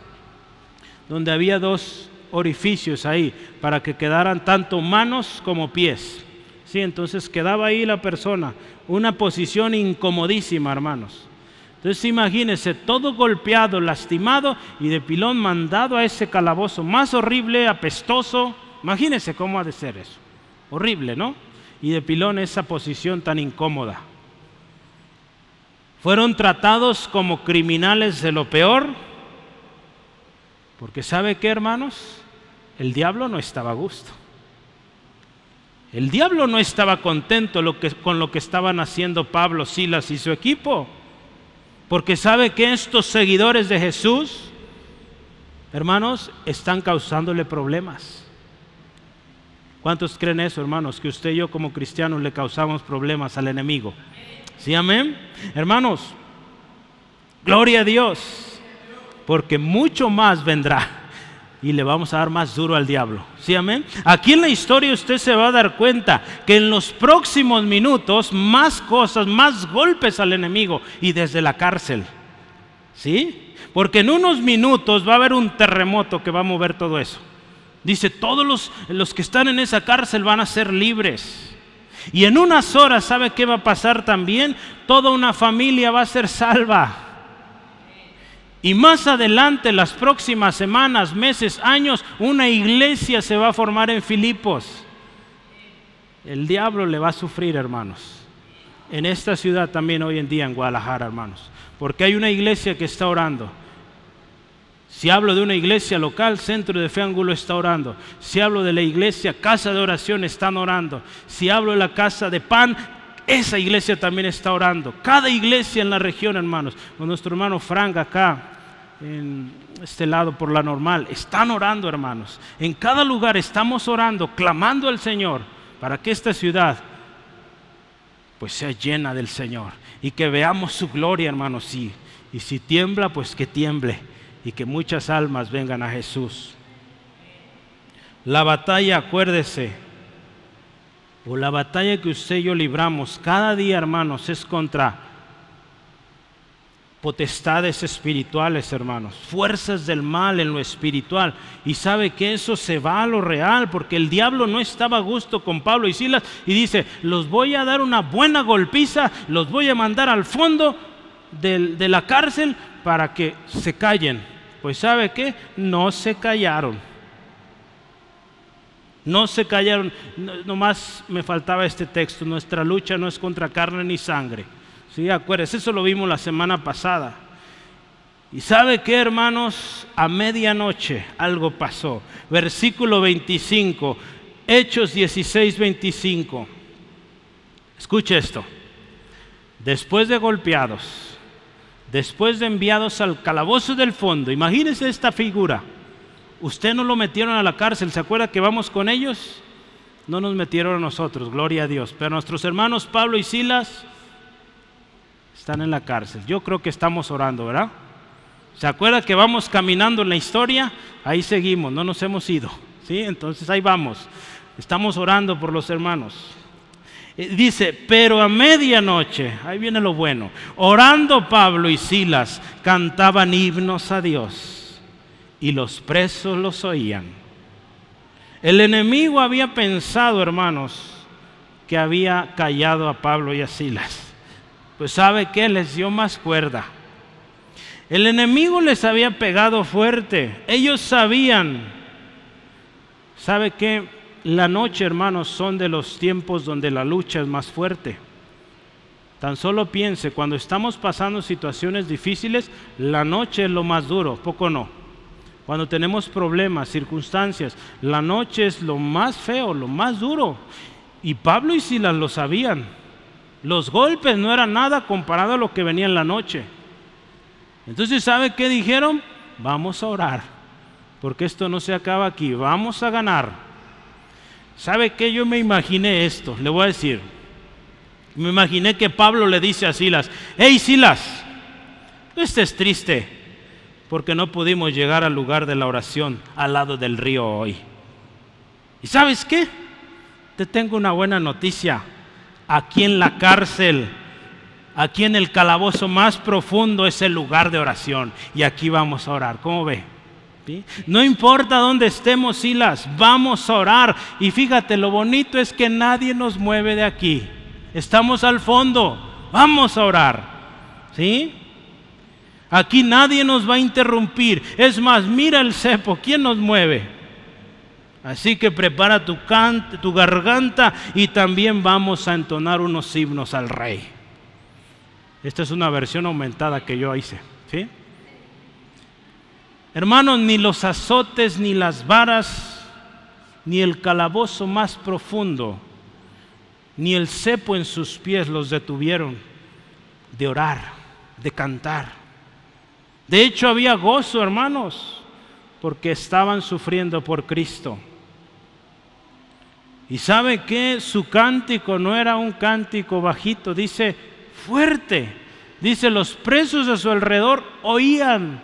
donde había dos orificios ahí para que quedaran tanto manos como pies. Sí, entonces quedaba ahí la persona, una posición incomodísima, hermanos. Entonces imagínense, todo golpeado, lastimado y de pilón mandado a ese calabozo más horrible, apestoso. Imagínense cómo ha de ser eso. Horrible, ¿no? Y de pilón esa posición tan incómoda. Fueron tratados como criminales de lo peor, porque ¿sabe qué, hermanos? El diablo no estaba a gusto. El diablo no estaba contento con lo que estaban haciendo Pablo, Silas y su equipo. Porque sabe que estos seguidores de Jesús, hermanos, están causándole problemas. ¿Cuántos creen eso, hermanos? Que usted y yo como cristianos le causamos problemas al enemigo. ¿Sí, amén? Hermanos, gloria a Dios, porque mucho más vendrá y le vamos a dar más duro al diablo. ¿Sí, amén? Aquí en la historia usted se va a dar cuenta que en los próximos minutos más cosas, más golpes al enemigo y desde la cárcel. ¿Sí? Porque en unos minutos va a haber un terremoto que va a mover todo eso. Dice, todos los, los que están en esa cárcel van a ser libres. Y en unas horas, ¿sabe qué va a pasar también? Toda una familia va a ser salva. Y más adelante, las próximas semanas, meses, años, una iglesia se va a formar en Filipos. El diablo le va a sufrir, hermanos. En esta ciudad también hoy en día, en Guadalajara, hermanos. Porque hay una iglesia que está orando. Si hablo de una iglesia local, Centro de Fe Ángulo está orando. Si hablo de la iglesia, Casa de Oración, están orando. Si hablo de la Casa de Pan, esa iglesia también está orando. Cada iglesia en la región, hermanos. Con nuestro hermano Frank acá, en este lado por la normal, están orando, hermanos. En cada lugar estamos orando, clamando al Señor para que esta ciudad pues sea llena del Señor y que veamos su gloria, hermanos. Y, y si tiembla, pues que tiemble y que muchas almas vengan a Jesús. La batalla, acuérdese, o la batalla que usted y yo libramos cada día, hermanos, es contra potestades espirituales, hermanos, fuerzas del mal en lo espiritual. Y sabe que eso se va a lo real, porque el diablo no estaba a gusto con Pablo y Silas y dice, los voy a dar una buena golpiza, los voy a mandar al fondo de la cárcel para que se callen. Pues sabe que no se callaron. No se callaron, nomás me faltaba este texto, nuestra lucha no es contra carne ni sangre ¿Sí? Acuérdense, eso lo vimos la semana pasada. Y sabe que, hermanos, a medianoche algo pasó. Versículo 25, Hechos 16, 25. Escuche esto. Después de golpeados, después de enviados al calabozo del fondo, imagínense esta figura. Usted no lo metieron a la cárcel, ¿se acuerda que vamos con ellos? No nos metieron a nosotros, gloria a Dios. Pero nuestros hermanos Pablo y Silas están en la cárcel. Yo creo que estamos orando, ¿verdad? ¿Se acuerda que vamos caminando en la historia? Ahí seguimos, no nos hemos ido. ¿sí? Entonces ahí vamos. Estamos orando por los hermanos. Eh, dice, pero a medianoche, ahí viene lo bueno, orando Pablo y Silas cantaban himnos a Dios y los presos los oían. El enemigo había pensado, hermanos, que había callado a Pablo y a Silas pues sabe que les dio más cuerda. El enemigo les había pegado fuerte. Ellos sabían. ¿Sabe que La noche, hermanos, son de los tiempos donde la lucha es más fuerte. Tan solo piense, cuando estamos pasando situaciones difíciles, la noche es lo más duro, poco no. Cuando tenemos problemas, circunstancias, la noche es lo más feo, lo más duro. Y Pablo y Silas lo sabían. Los golpes no eran nada comparado a lo que venía en la noche. Entonces, ¿sabe qué dijeron? Vamos a orar, porque esto no se acaba aquí, vamos a ganar. ¿Sabe qué? Yo me imaginé esto, le voy a decir. Me imaginé que Pablo le dice a Silas, hey Silas, no estés triste, porque no pudimos llegar al lugar de la oración al lado del río hoy. ¿Y sabes qué? Te tengo una buena noticia aquí en la cárcel, aquí en el calabozo más profundo es el lugar de oración. Y aquí vamos a orar. ¿Cómo ve? No importa dónde estemos, Silas, vamos a orar. Y fíjate, lo bonito es que nadie nos mueve de aquí. Estamos al fondo, vamos a orar. ¿Sí? Aquí nadie nos va a interrumpir. Es más, mira el cepo, ¿quién nos mueve? Así que prepara tu, tu garganta y también vamos a entonar unos himnos al rey. Esta es una versión aumentada que yo hice. Hermanos, ni los azotes, ni las varas, ni el calabozo más profundo, ni el cepo en sus pies los detuvieron de orar, de cantar. De hecho, había gozo, hermanos, porque estaban sufriendo por Cristo. Y sabe que su cántico no era un cántico bajito, dice fuerte. Dice, los presos a su alrededor oían.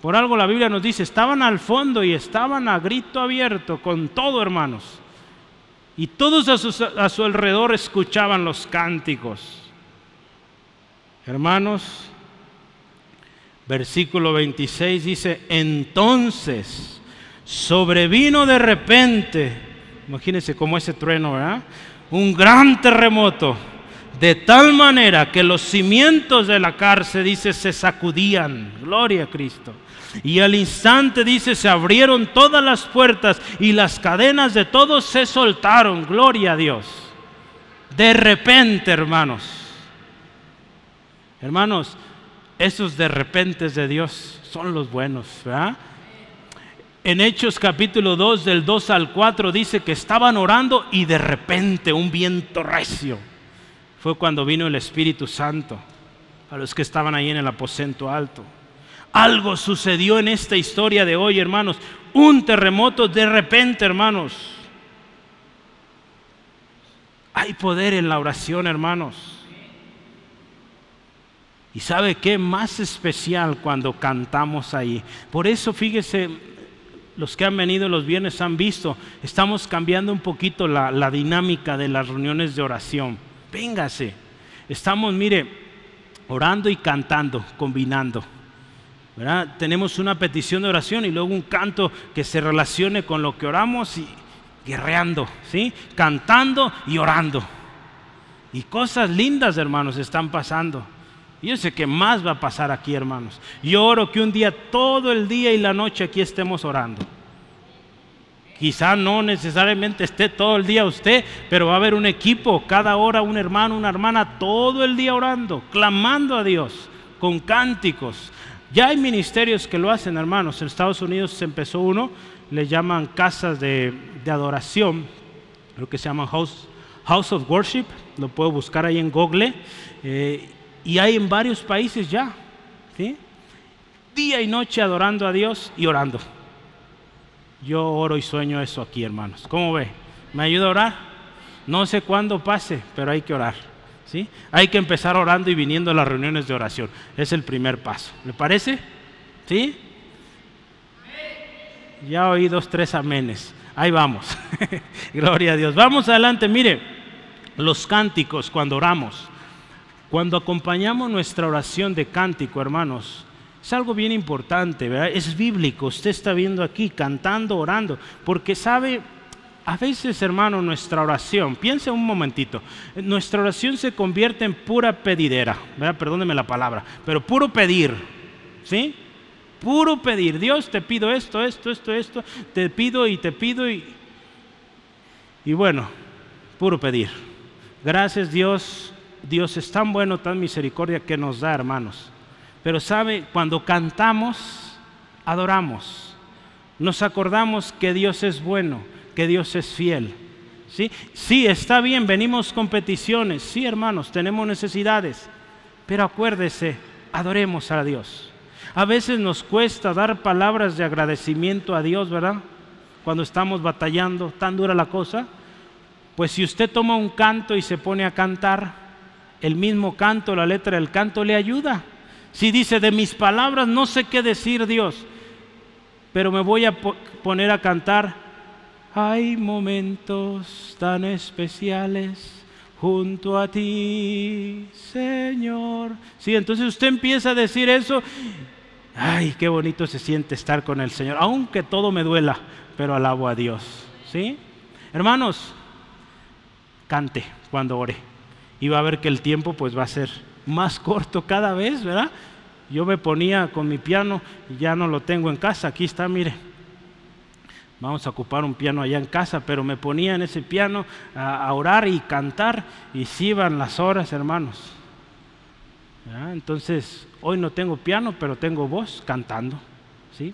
Por algo la Biblia nos dice, estaban al fondo y estaban a grito abierto con todo, hermanos. Y todos a su, a su alrededor escuchaban los cánticos. Hermanos, versículo 26 dice, entonces sobrevino de repente, imagínense como ese trueno, ¿verdad? Un gran terremoto, de tal manera que los cimientos de la cárcel, dice, se sacudían, gloria a Cristo. Y al instante, dice, se abrieron todas las puertas y las cadenas de todos se soltaron, gloria a Dios. De repente, hermanos, hermanos, esos de repente de Dios son los buenos, ¿verdad? En Hechos capítulo 2, del 2 al 4, dice que estaban orando y de repente un viento recio. Fue cuando vino el Espíritu Santo a los que estaban ahí en el aposento alto. Algo sucedió en esta historia de hoy, hermanos. Un terremoto de repente, hermanos. Hay poder en la oración, hermanos. Y sabe qué más especial cuando cantamos ahí. Por eso fíjese, los que han venido los viernes han visto, estamos cambiando un poquito la, dinámica de las reuniones de oración. Véngase. Estamos, mire, orando y cantando, combinando. Tenemos una petición de oración y luego un canto que se relacione con lo que oramos y guerreando, ¿sí? Cantando y orando. Y cosas lindas, hermanos, están pasando. Yo sé que más va a pasar aquí, hermanos. Yo oro que un día, todo el día y la noche aquí estemos orando. Quizá no necesariamente esté todo el día usted, pero va a haber un equipo, cada hora un hermano, una hermana, todo el día orando, clamando a Dios, con cánticos. Ya hay ministerios que lo hacen, hermanos. En Estados Unidos se empezó uno, le llaman casas de, adoración, lo que se llama House, House of Worship, lo puedo buscar ahí en Google. Eh, y hay en varios países ya, ¿sí? Día y noche adorando a Dios y orando. Yo oro y sueño eso aquí, hermanos. ¿Cómo ve? ¿Me ayuda a orar? No sé cuándo pase, pero hay que orar. ¿sí? Hay que empezar orando y viniendo a las reuniones de oración. Es el primer paso. ¿Le parece? ¿Sí? Ya oí dos, tres amenes. Ahí vamos. Gloria a Dios. Vamos adelante. Mire, los cánticos cuando oramos. Cuando acompañamos nuestra oración de cántico, hermanos, es algo bien importante, ¿verdad? Es bíblico. Usted está viendo aquí, cantando, orando, porque sabe, a veces, hermano, nuestra oración, piense un momentito, nuestra oración se convierte en pura pedidera, ¿verdad? Perdóneme la palabra, pero puro pedir, ¿sí? Puro pedir. Dios, te pido esto, esto, esto, esto, te pido y te pido y... Y bueno, puro pedir. Gracias Dios Dios es tan bueno, tan misericordia que nos da, hermanos. Pero sabe, cuando cantamos, adoramos. Nos acordamos que Dios es bueno, que Dios es fiel. ¿Sí? sí, está bien, venimos con peticiones. Sí, hermanos, tenemos necesidades. Pero acuérdese, adoremos a Dios. A veces nos cuesta dar palabras de agradecimiento a Dios, ¿verdad? Cuando estamos batallando, tan dura la cosa. Pues si usted toma un canto y se pone a cantar, el mismo canto, la letra del canto le ayuda. Si dice, de mis palabras no sé qué decir Dios, pero me voy a poner a cantar, hay momentos tan especiales junto a ti, Señor. Sí, entonces usted empieza a decir eso, Ay, qué bonito se siente estar con el Señor, aunque todo me duela, pero alabo a Dios. ¿Sí? Hermanos, cante cuando ore. Y va a ver que el tiempo pues va a ser más corto cada vez, ¿verdad? Yo me ponía con mi piano y ya no lo tengo en casa. Aquí está, mire. Vamos a ocupar un piano allá en casa, pero me ponía en ese piano a, orar y cantar y si iban las horas, hermanos. Entonces, hoy no tengo piano, pero tengo voz cantando. ¿sí?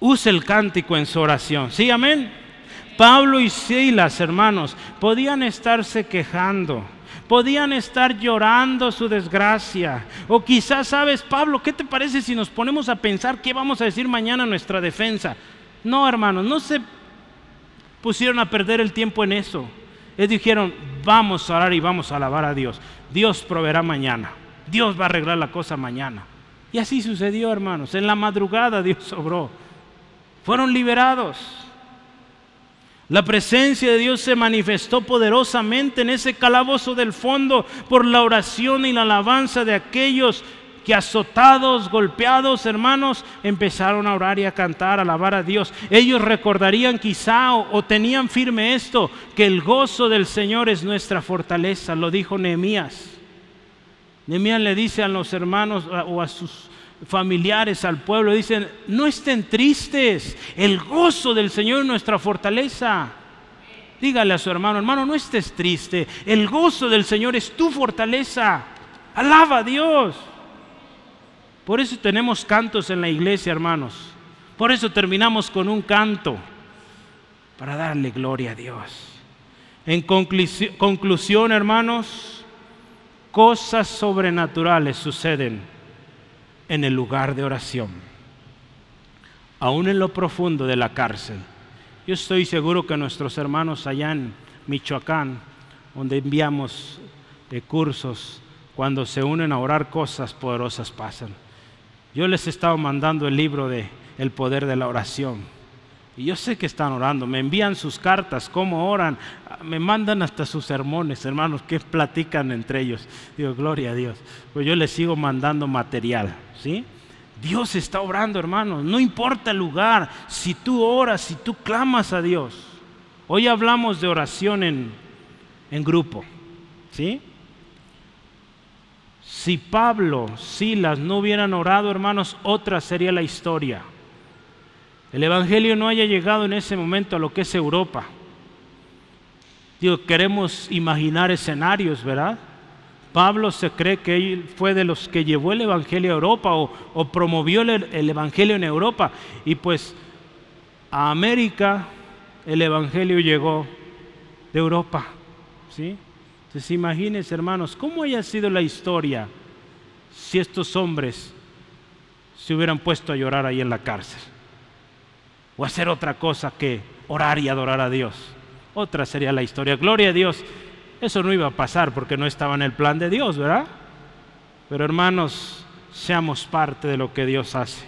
Use el cántico en su oración. ¿Sí, amén? Pablo y Silas, hermanos, podían estarse quejando podían estar llorando su desgracia. O quizás, sabes, Pablo, ¿qué te parece si nos ponemos a pensar qué vamos a decir mañana en nuestra defensa? No, hermanos, no se pusieron a perder el tiempo en eso. Ellos dijeron, vamos a orar y vamos a alabar a Dios. Dios proveerá mañana. Dios va a arreglar la cosa mañana. Y así sucedió, hermanos. En la madrugada Dios sobró. Fueron liberados. La presencia de Dios se manifestó poderosamente en ese calabozo del fondo por la oración y la alabanza de aquellos que azotados, golpeados, hermanos, empezaron a orar y a cantar, a alabar a Dios. Ellos recordarían quizá o, tenían firme esto, que el gozo del Señor es nuestra fortaleza, lo dijo Nehemías. Nehemías le dice a los hermanos o a sus familiares, al pueblo, dicen, no estén tristes, el gozo del Señor es nuestra fortaleza. Dígale a su hermano, hermano, no estés triste, el gozo del Señor es tu fortaleza. Alaba a Dios. Por eso tenemos cantos en la iglesia, hermanos. Por eso terminamos con un canto, para darle gloria a Dios. En conclusión, hermanos, cosas sobrenaturales suceden en el lugar de oración, aún en lo profundo de la cárcel. Yo estoy seguro que nuestros hermanos allá en Michoacán, donde enviamos cursos, cuando se unen a orar, cosas poderosas pasan. Yo les he estado mandando el libro de El poder de la oración. Y yo sé que están orando, me envían sus cartas, cómo oran, me mandan hasta sus sermones, hermanos, que platican entre ellos. Digo, gloria a Dios. Pues yo les sigo mandando material. Dios está obrando, hermanos. No importa el lugar, si tú oras, si tú clamas a Dios. Hoy hablamos de oración en, en grupo, ¿sí? Si Pablo, Silas no hubieran orado, hermanos, otra sería la historia. El Evangelio no haya llegado en ese momento a lo que es Europa. Digo, queremos imaginar escenarios, ¿verdad? Pablo se cree que él fue de los que llevó el Evangelio a Europa o, promovió el, Evangelio en Europa. Y pues a América el Evangelio llegó de Europa. ¿sí? Entonces imagínense hermanos, ¿cómo haya sido la historia si estos hombres se hubieran puesto a llorar ahí en la cárcel? O hacer otra cosa que orar y adorar a Dios. Otra sería la historia. Gloria a Dios eso no iba a pasar porque no estaba en el plan de Dios, ¿verdad? Pero hermanos, seamos parte de lo que Dios hace.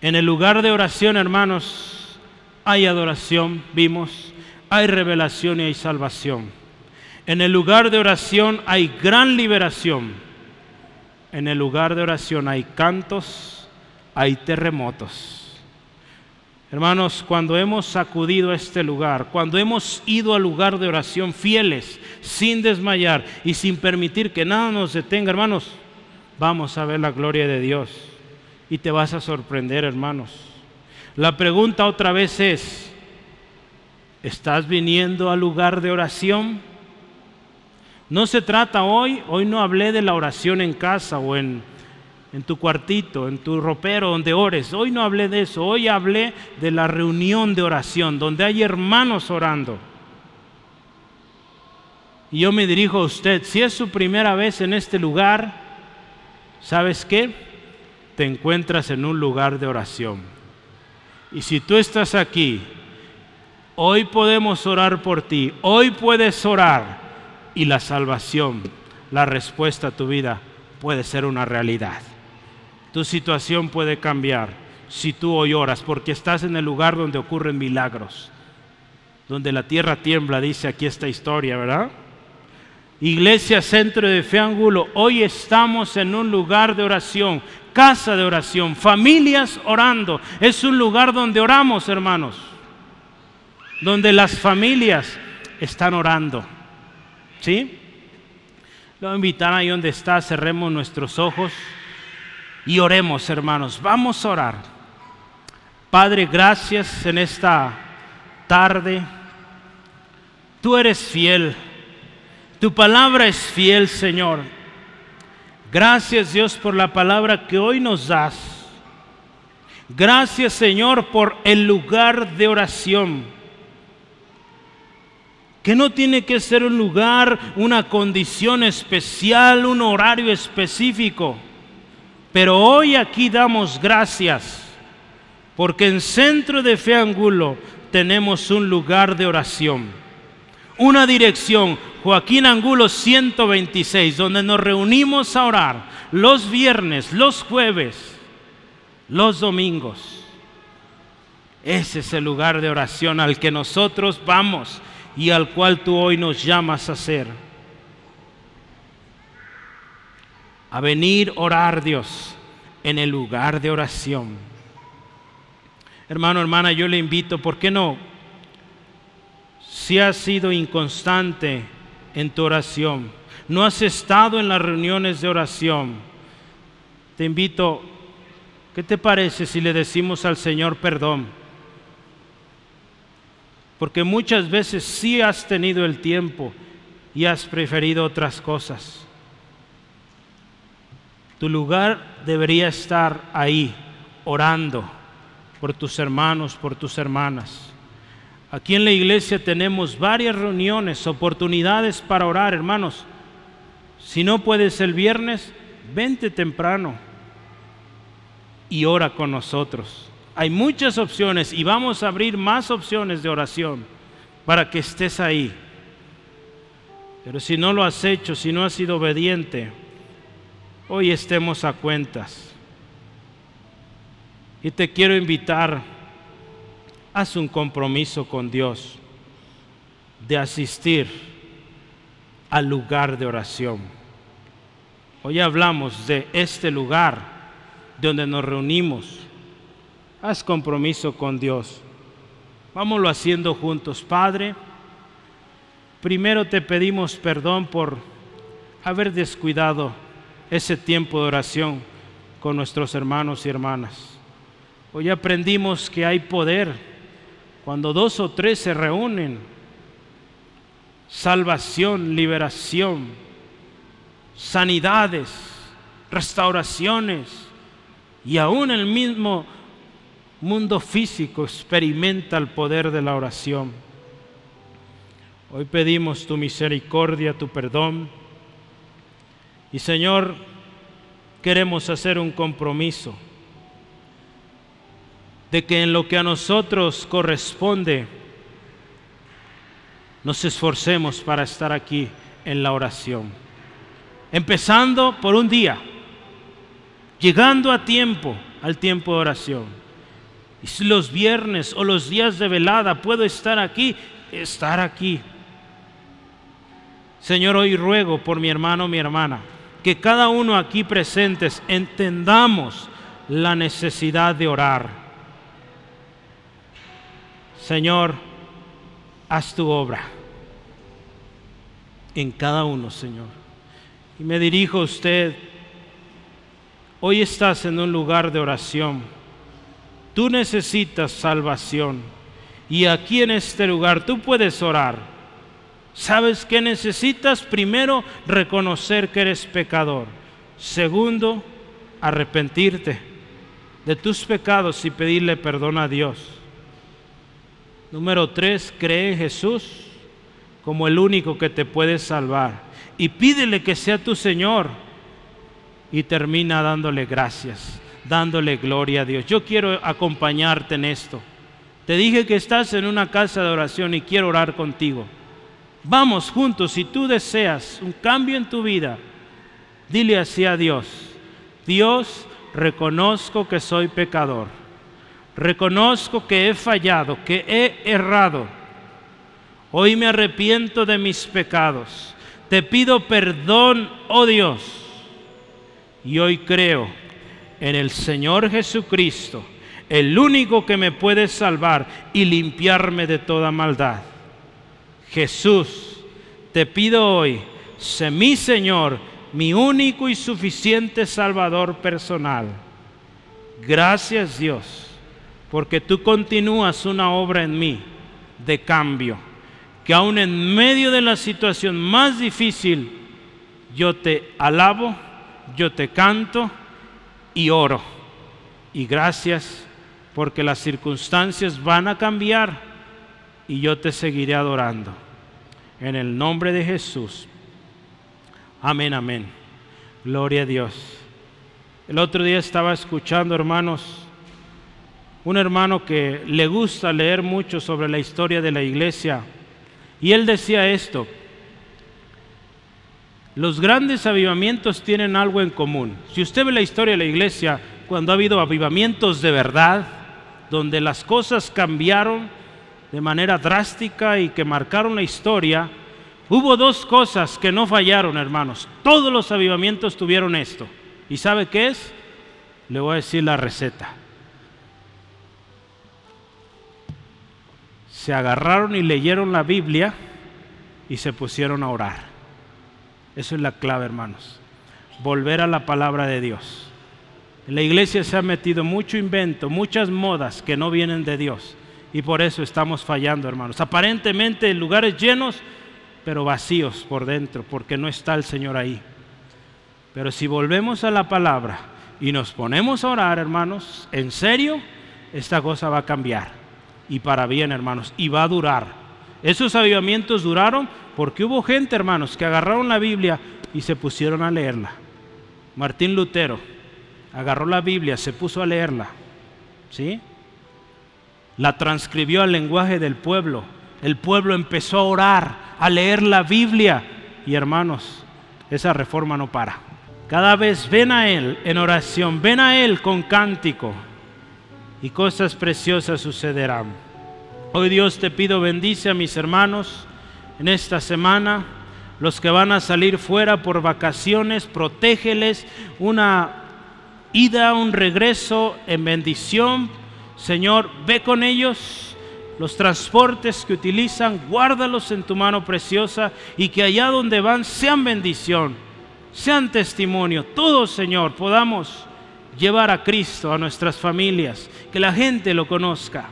En el lugar de oración, hermanos, hay adoración, vimos, hay revelación y hay salvación. En el lugar de oración hay gran liberación. En el lugar de oración hay cantos, hay terremotos. Hermanos, cuando hemos sacudido este lugar, cuando hemos ido al lugar de oración fieles, sin desmayar y sin permitir que nada nos detenga, hermanos, vamos a ver la gloria de Dios. Y te vas a sorprender, hermanos. La pregunta otra vez es, ¿estás viniendo al lugar de oración? No se trata hoy, hoy no hablé de la oración en casa o en en tu cuartito, en tu ropero donde ores. Hoy no hablé de eso, hoy hablé de la reunión de oración, donde hay hermanos orando. Y yo me dirijo a usted, si es su primera vez en este lugar, ¿sabes qué? Te encuentras en un lugar de oración. Y si tú estás aquí, hoy podemos orar por ti, hoy puedes orar y la salvación, la respuesta a tu vida puede ser una realidad. Tu situación puede cambiar si tú hoy oras, porque estás en el lugar donde ocurren milagros, donde la tierra tiembla, dice aquí esta historia, ¿verdad? Iglesia Centro de Fe Angulo, hoy estamos en un lugar de oración, casa de oración, familias orando. Es un lugar donde oramos, hermanos, donde las familias están orando. ¿Sí? Lo voy a invitar ahí donde está, cerremos nuestros ojos y oremos, hermanos. Vamos a orar. Padre, gracias en esta tarde. Tú eres fiel. Tu palabra es fiel, Señor. Gracias Dios por la palabra que hoy nos das. Gracias Señor por el lugar de oración. Que no tiene que ser un lugar, una condición especial, un horario específico. Pero hoy aquí damos gracias porque en Centro de Fe Angulo tenemos un lugar de oración, una dirección, Joaquín Angulo 126, donde nos reunimos a orar los viernes, los jueves, los domingos. Ese es el lugar de oración al que nosotros vamos y al cual tú hoy nos llamas a hacer. A venir a orar Dios en el lugar de oración. Hermano, hermana, yo le invito, ¿por qué no? Si has sido inconstante en tu oración, no has estado en las reuniones de oración, te invito, ¿qué te parece si le decimos al Señor perdón? Porque muchas veces sí has tenido el tiempo y has preferido otras cosas. Tu lugar debería estar ahí, orando por tus hermanos, por tus hermanas. Aquí en la iglesia tenemos varias reuniones, oportunidades para orar, hermanos. Si no puedes el viernes, vente temprano y ora con nosotros. Hay muchas opciones y vamos a abrir más opciones de oración para que estés ahí. Pero si no lo has hecho, si no has sido obediente, hoy estemos a cuentas. Y te quiero invitar haz un compromiso con Dios de asistir al lugar de oración. Hoy hablamos de este lugar donde nos reunimos. Haz compromiso con Dios. Vámonos haciendo juntos. Padre, primero te pedimos perdón por haber descuidado ese tiempo de oración con nuestros hermanos y hermanas. Hoy aprendimos que hay poder cuando dos o tres se reúnen, salvación, liberación, sanidades, restauraciones y aún el mismo mundo físico experimenta el poder de la oración. Hoy pedimos tu misericordia, tu perdón. Y Señor, queremos hacer un compromiso de que en lo que a nosotros corresponde, nos esforcemos para estar aquí en la oración. Empezando por un día, llegando a tiempo, al tiempo de oración. Y si los viernes o los días de velada puedo estar aquí, estar aquí. Señor, hoy ruego por mi hermano, mi hermana, que cada uno aquí presentes entendamos la necesidad de orar Señor, haz tu obra en cada uno, Señor. Y me dirijo a usted, hoy estás en un lugar de oración, tú necesitas salvación y aquí en este lugar tú puedes orar. ¿Sabes qué necesitas? Primero, reconocer que eres pecador. Segundo, arrepentirte de tus pecados y pedirle perdón a Dios. Número tres, cree en Jesús como el único que te puede salvar. Y pídele que sea tu Señor. Y termina dándole gracias, dándole gloria a Dios. Yo quiero acompañarte en esto. Te dije que estás en una casa de oración y quiero orar contigo. Vamos juntos, si tú deseas un cambio en tu vida, dile así a Dios. Dios, reconozco que soy pecador Reconozco que he fallado, que he errado. Hoy me arrepiento de mis pecados. Te pido perdón, oh Dios. Y hoy creo en el Señor Jesucristo, el único que me puede salvar y limpiarme de toda maldad. Jesús, te pido hoy, sé mi Señor, mi único y suficiente Salvador personal. Gracias Dios, porque tú continúas una obra en mí de cambio, que aún en medio de la situación más difícil, yo te alabo, yo te canto y oro. Y gracias porque las circunstancias van a cambiar y yo te seguiré adorando. En el nombre de Jesús. Amén, amén. Gloria a Dios. El otro día estaba escuchando, hermanos, un hermano que le gusta leer mucho sobre la historia de la iglesia. Y él decía esto, los grandes avivamientos tienen algo en común. Si usted ve la historia de la iglesia, cuando ha habido avivamientos de verdad, donde las cosas cambiaron de manera drástica y que marcaron la historia, hubo dos cosas que no fallaron, hermanos. Todos los avivamientos tuvieron esto. ¿Y sabe qué es? Le voy a decir la receta. Se agarraron y leyeron la Biblia y se pusieron a orar. Eso es la clave, hermanos. Volver a la palabra de Dios. En la iglesia se ha metido mucho invento, muchas modas que no vienen de Dios. Y por eso estamos fallando, hermanos. Aparentemente en lugares llenos, pero vacíos por dentro, porque no está el Señor ahí. Pero si volvemos a la palabra y nos ponemos a orar, hermanos, en serio, esta cosa va a cambiar. Y para bien, hermanos, y va a durar. Esos avivamientos duraron porque hubo gente, hermanos, que agarraron la Biblia y se pusieron a leerla. Martín Lutero agarró la Biblia, se puso a leerla. ¿Sí? La transcribió al lenguaje del pueblo. El pueblo empezó a orar, a leer la Biblia. Y hermanos, esa reforma no para. Cada vez ven a Él en oración, ven a Él con cántico y cosas preciosas sucederán. Hoy Dios te pido bendice a mis hermanos en esta semana, los que van a salir fuera por vacaciones, protégeles una ida, un regreso en bendición. Señor, ve con ellos los transportes que utilizan, guárdalos en tu mano preciosa y que allá donde van sean bendición, sean testimonio. Todos, Señor, podamos llevar a Cristo a nuestras familias, que la gente lo conozca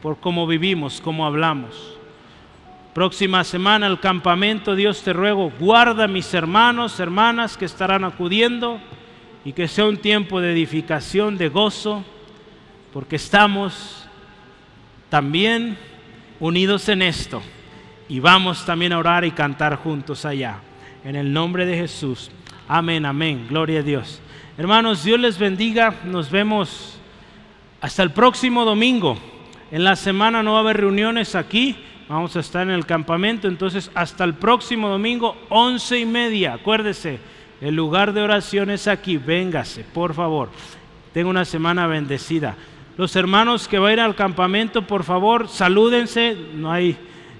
por cómo vivimos, cómo hablamos. Próxima semana el campamento, Dios te ruego, guarda a mis hermanos, hermanas que estarán acudiendo y que sea un tiempo de edificación, de gozo, porque estamos también unidos en esto y vamos también a orar y cantar juntos allá. En el nombre de Jesús. Amén, amén. Gloria a Dios. Hermanos, Dios les bendiga. Nos vemos hasta el próximo domingo. En la semana no va a haber reuniones aquí. Vamos a estar en el campamento, entonces hasta el próximo domingo, once y media. Acuérdese, el lugar de oración es aquí. Véngase, por favor. Tenga una semana bendecida. Los hermanos que ir al campamento, por favor, salúdense. No hay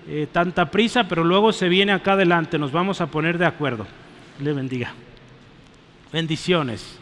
eh, tanta prisa, pero luego se viene acá adelante. Nos vamos a poner de acuerdo. Le bendiga. Bendiciones.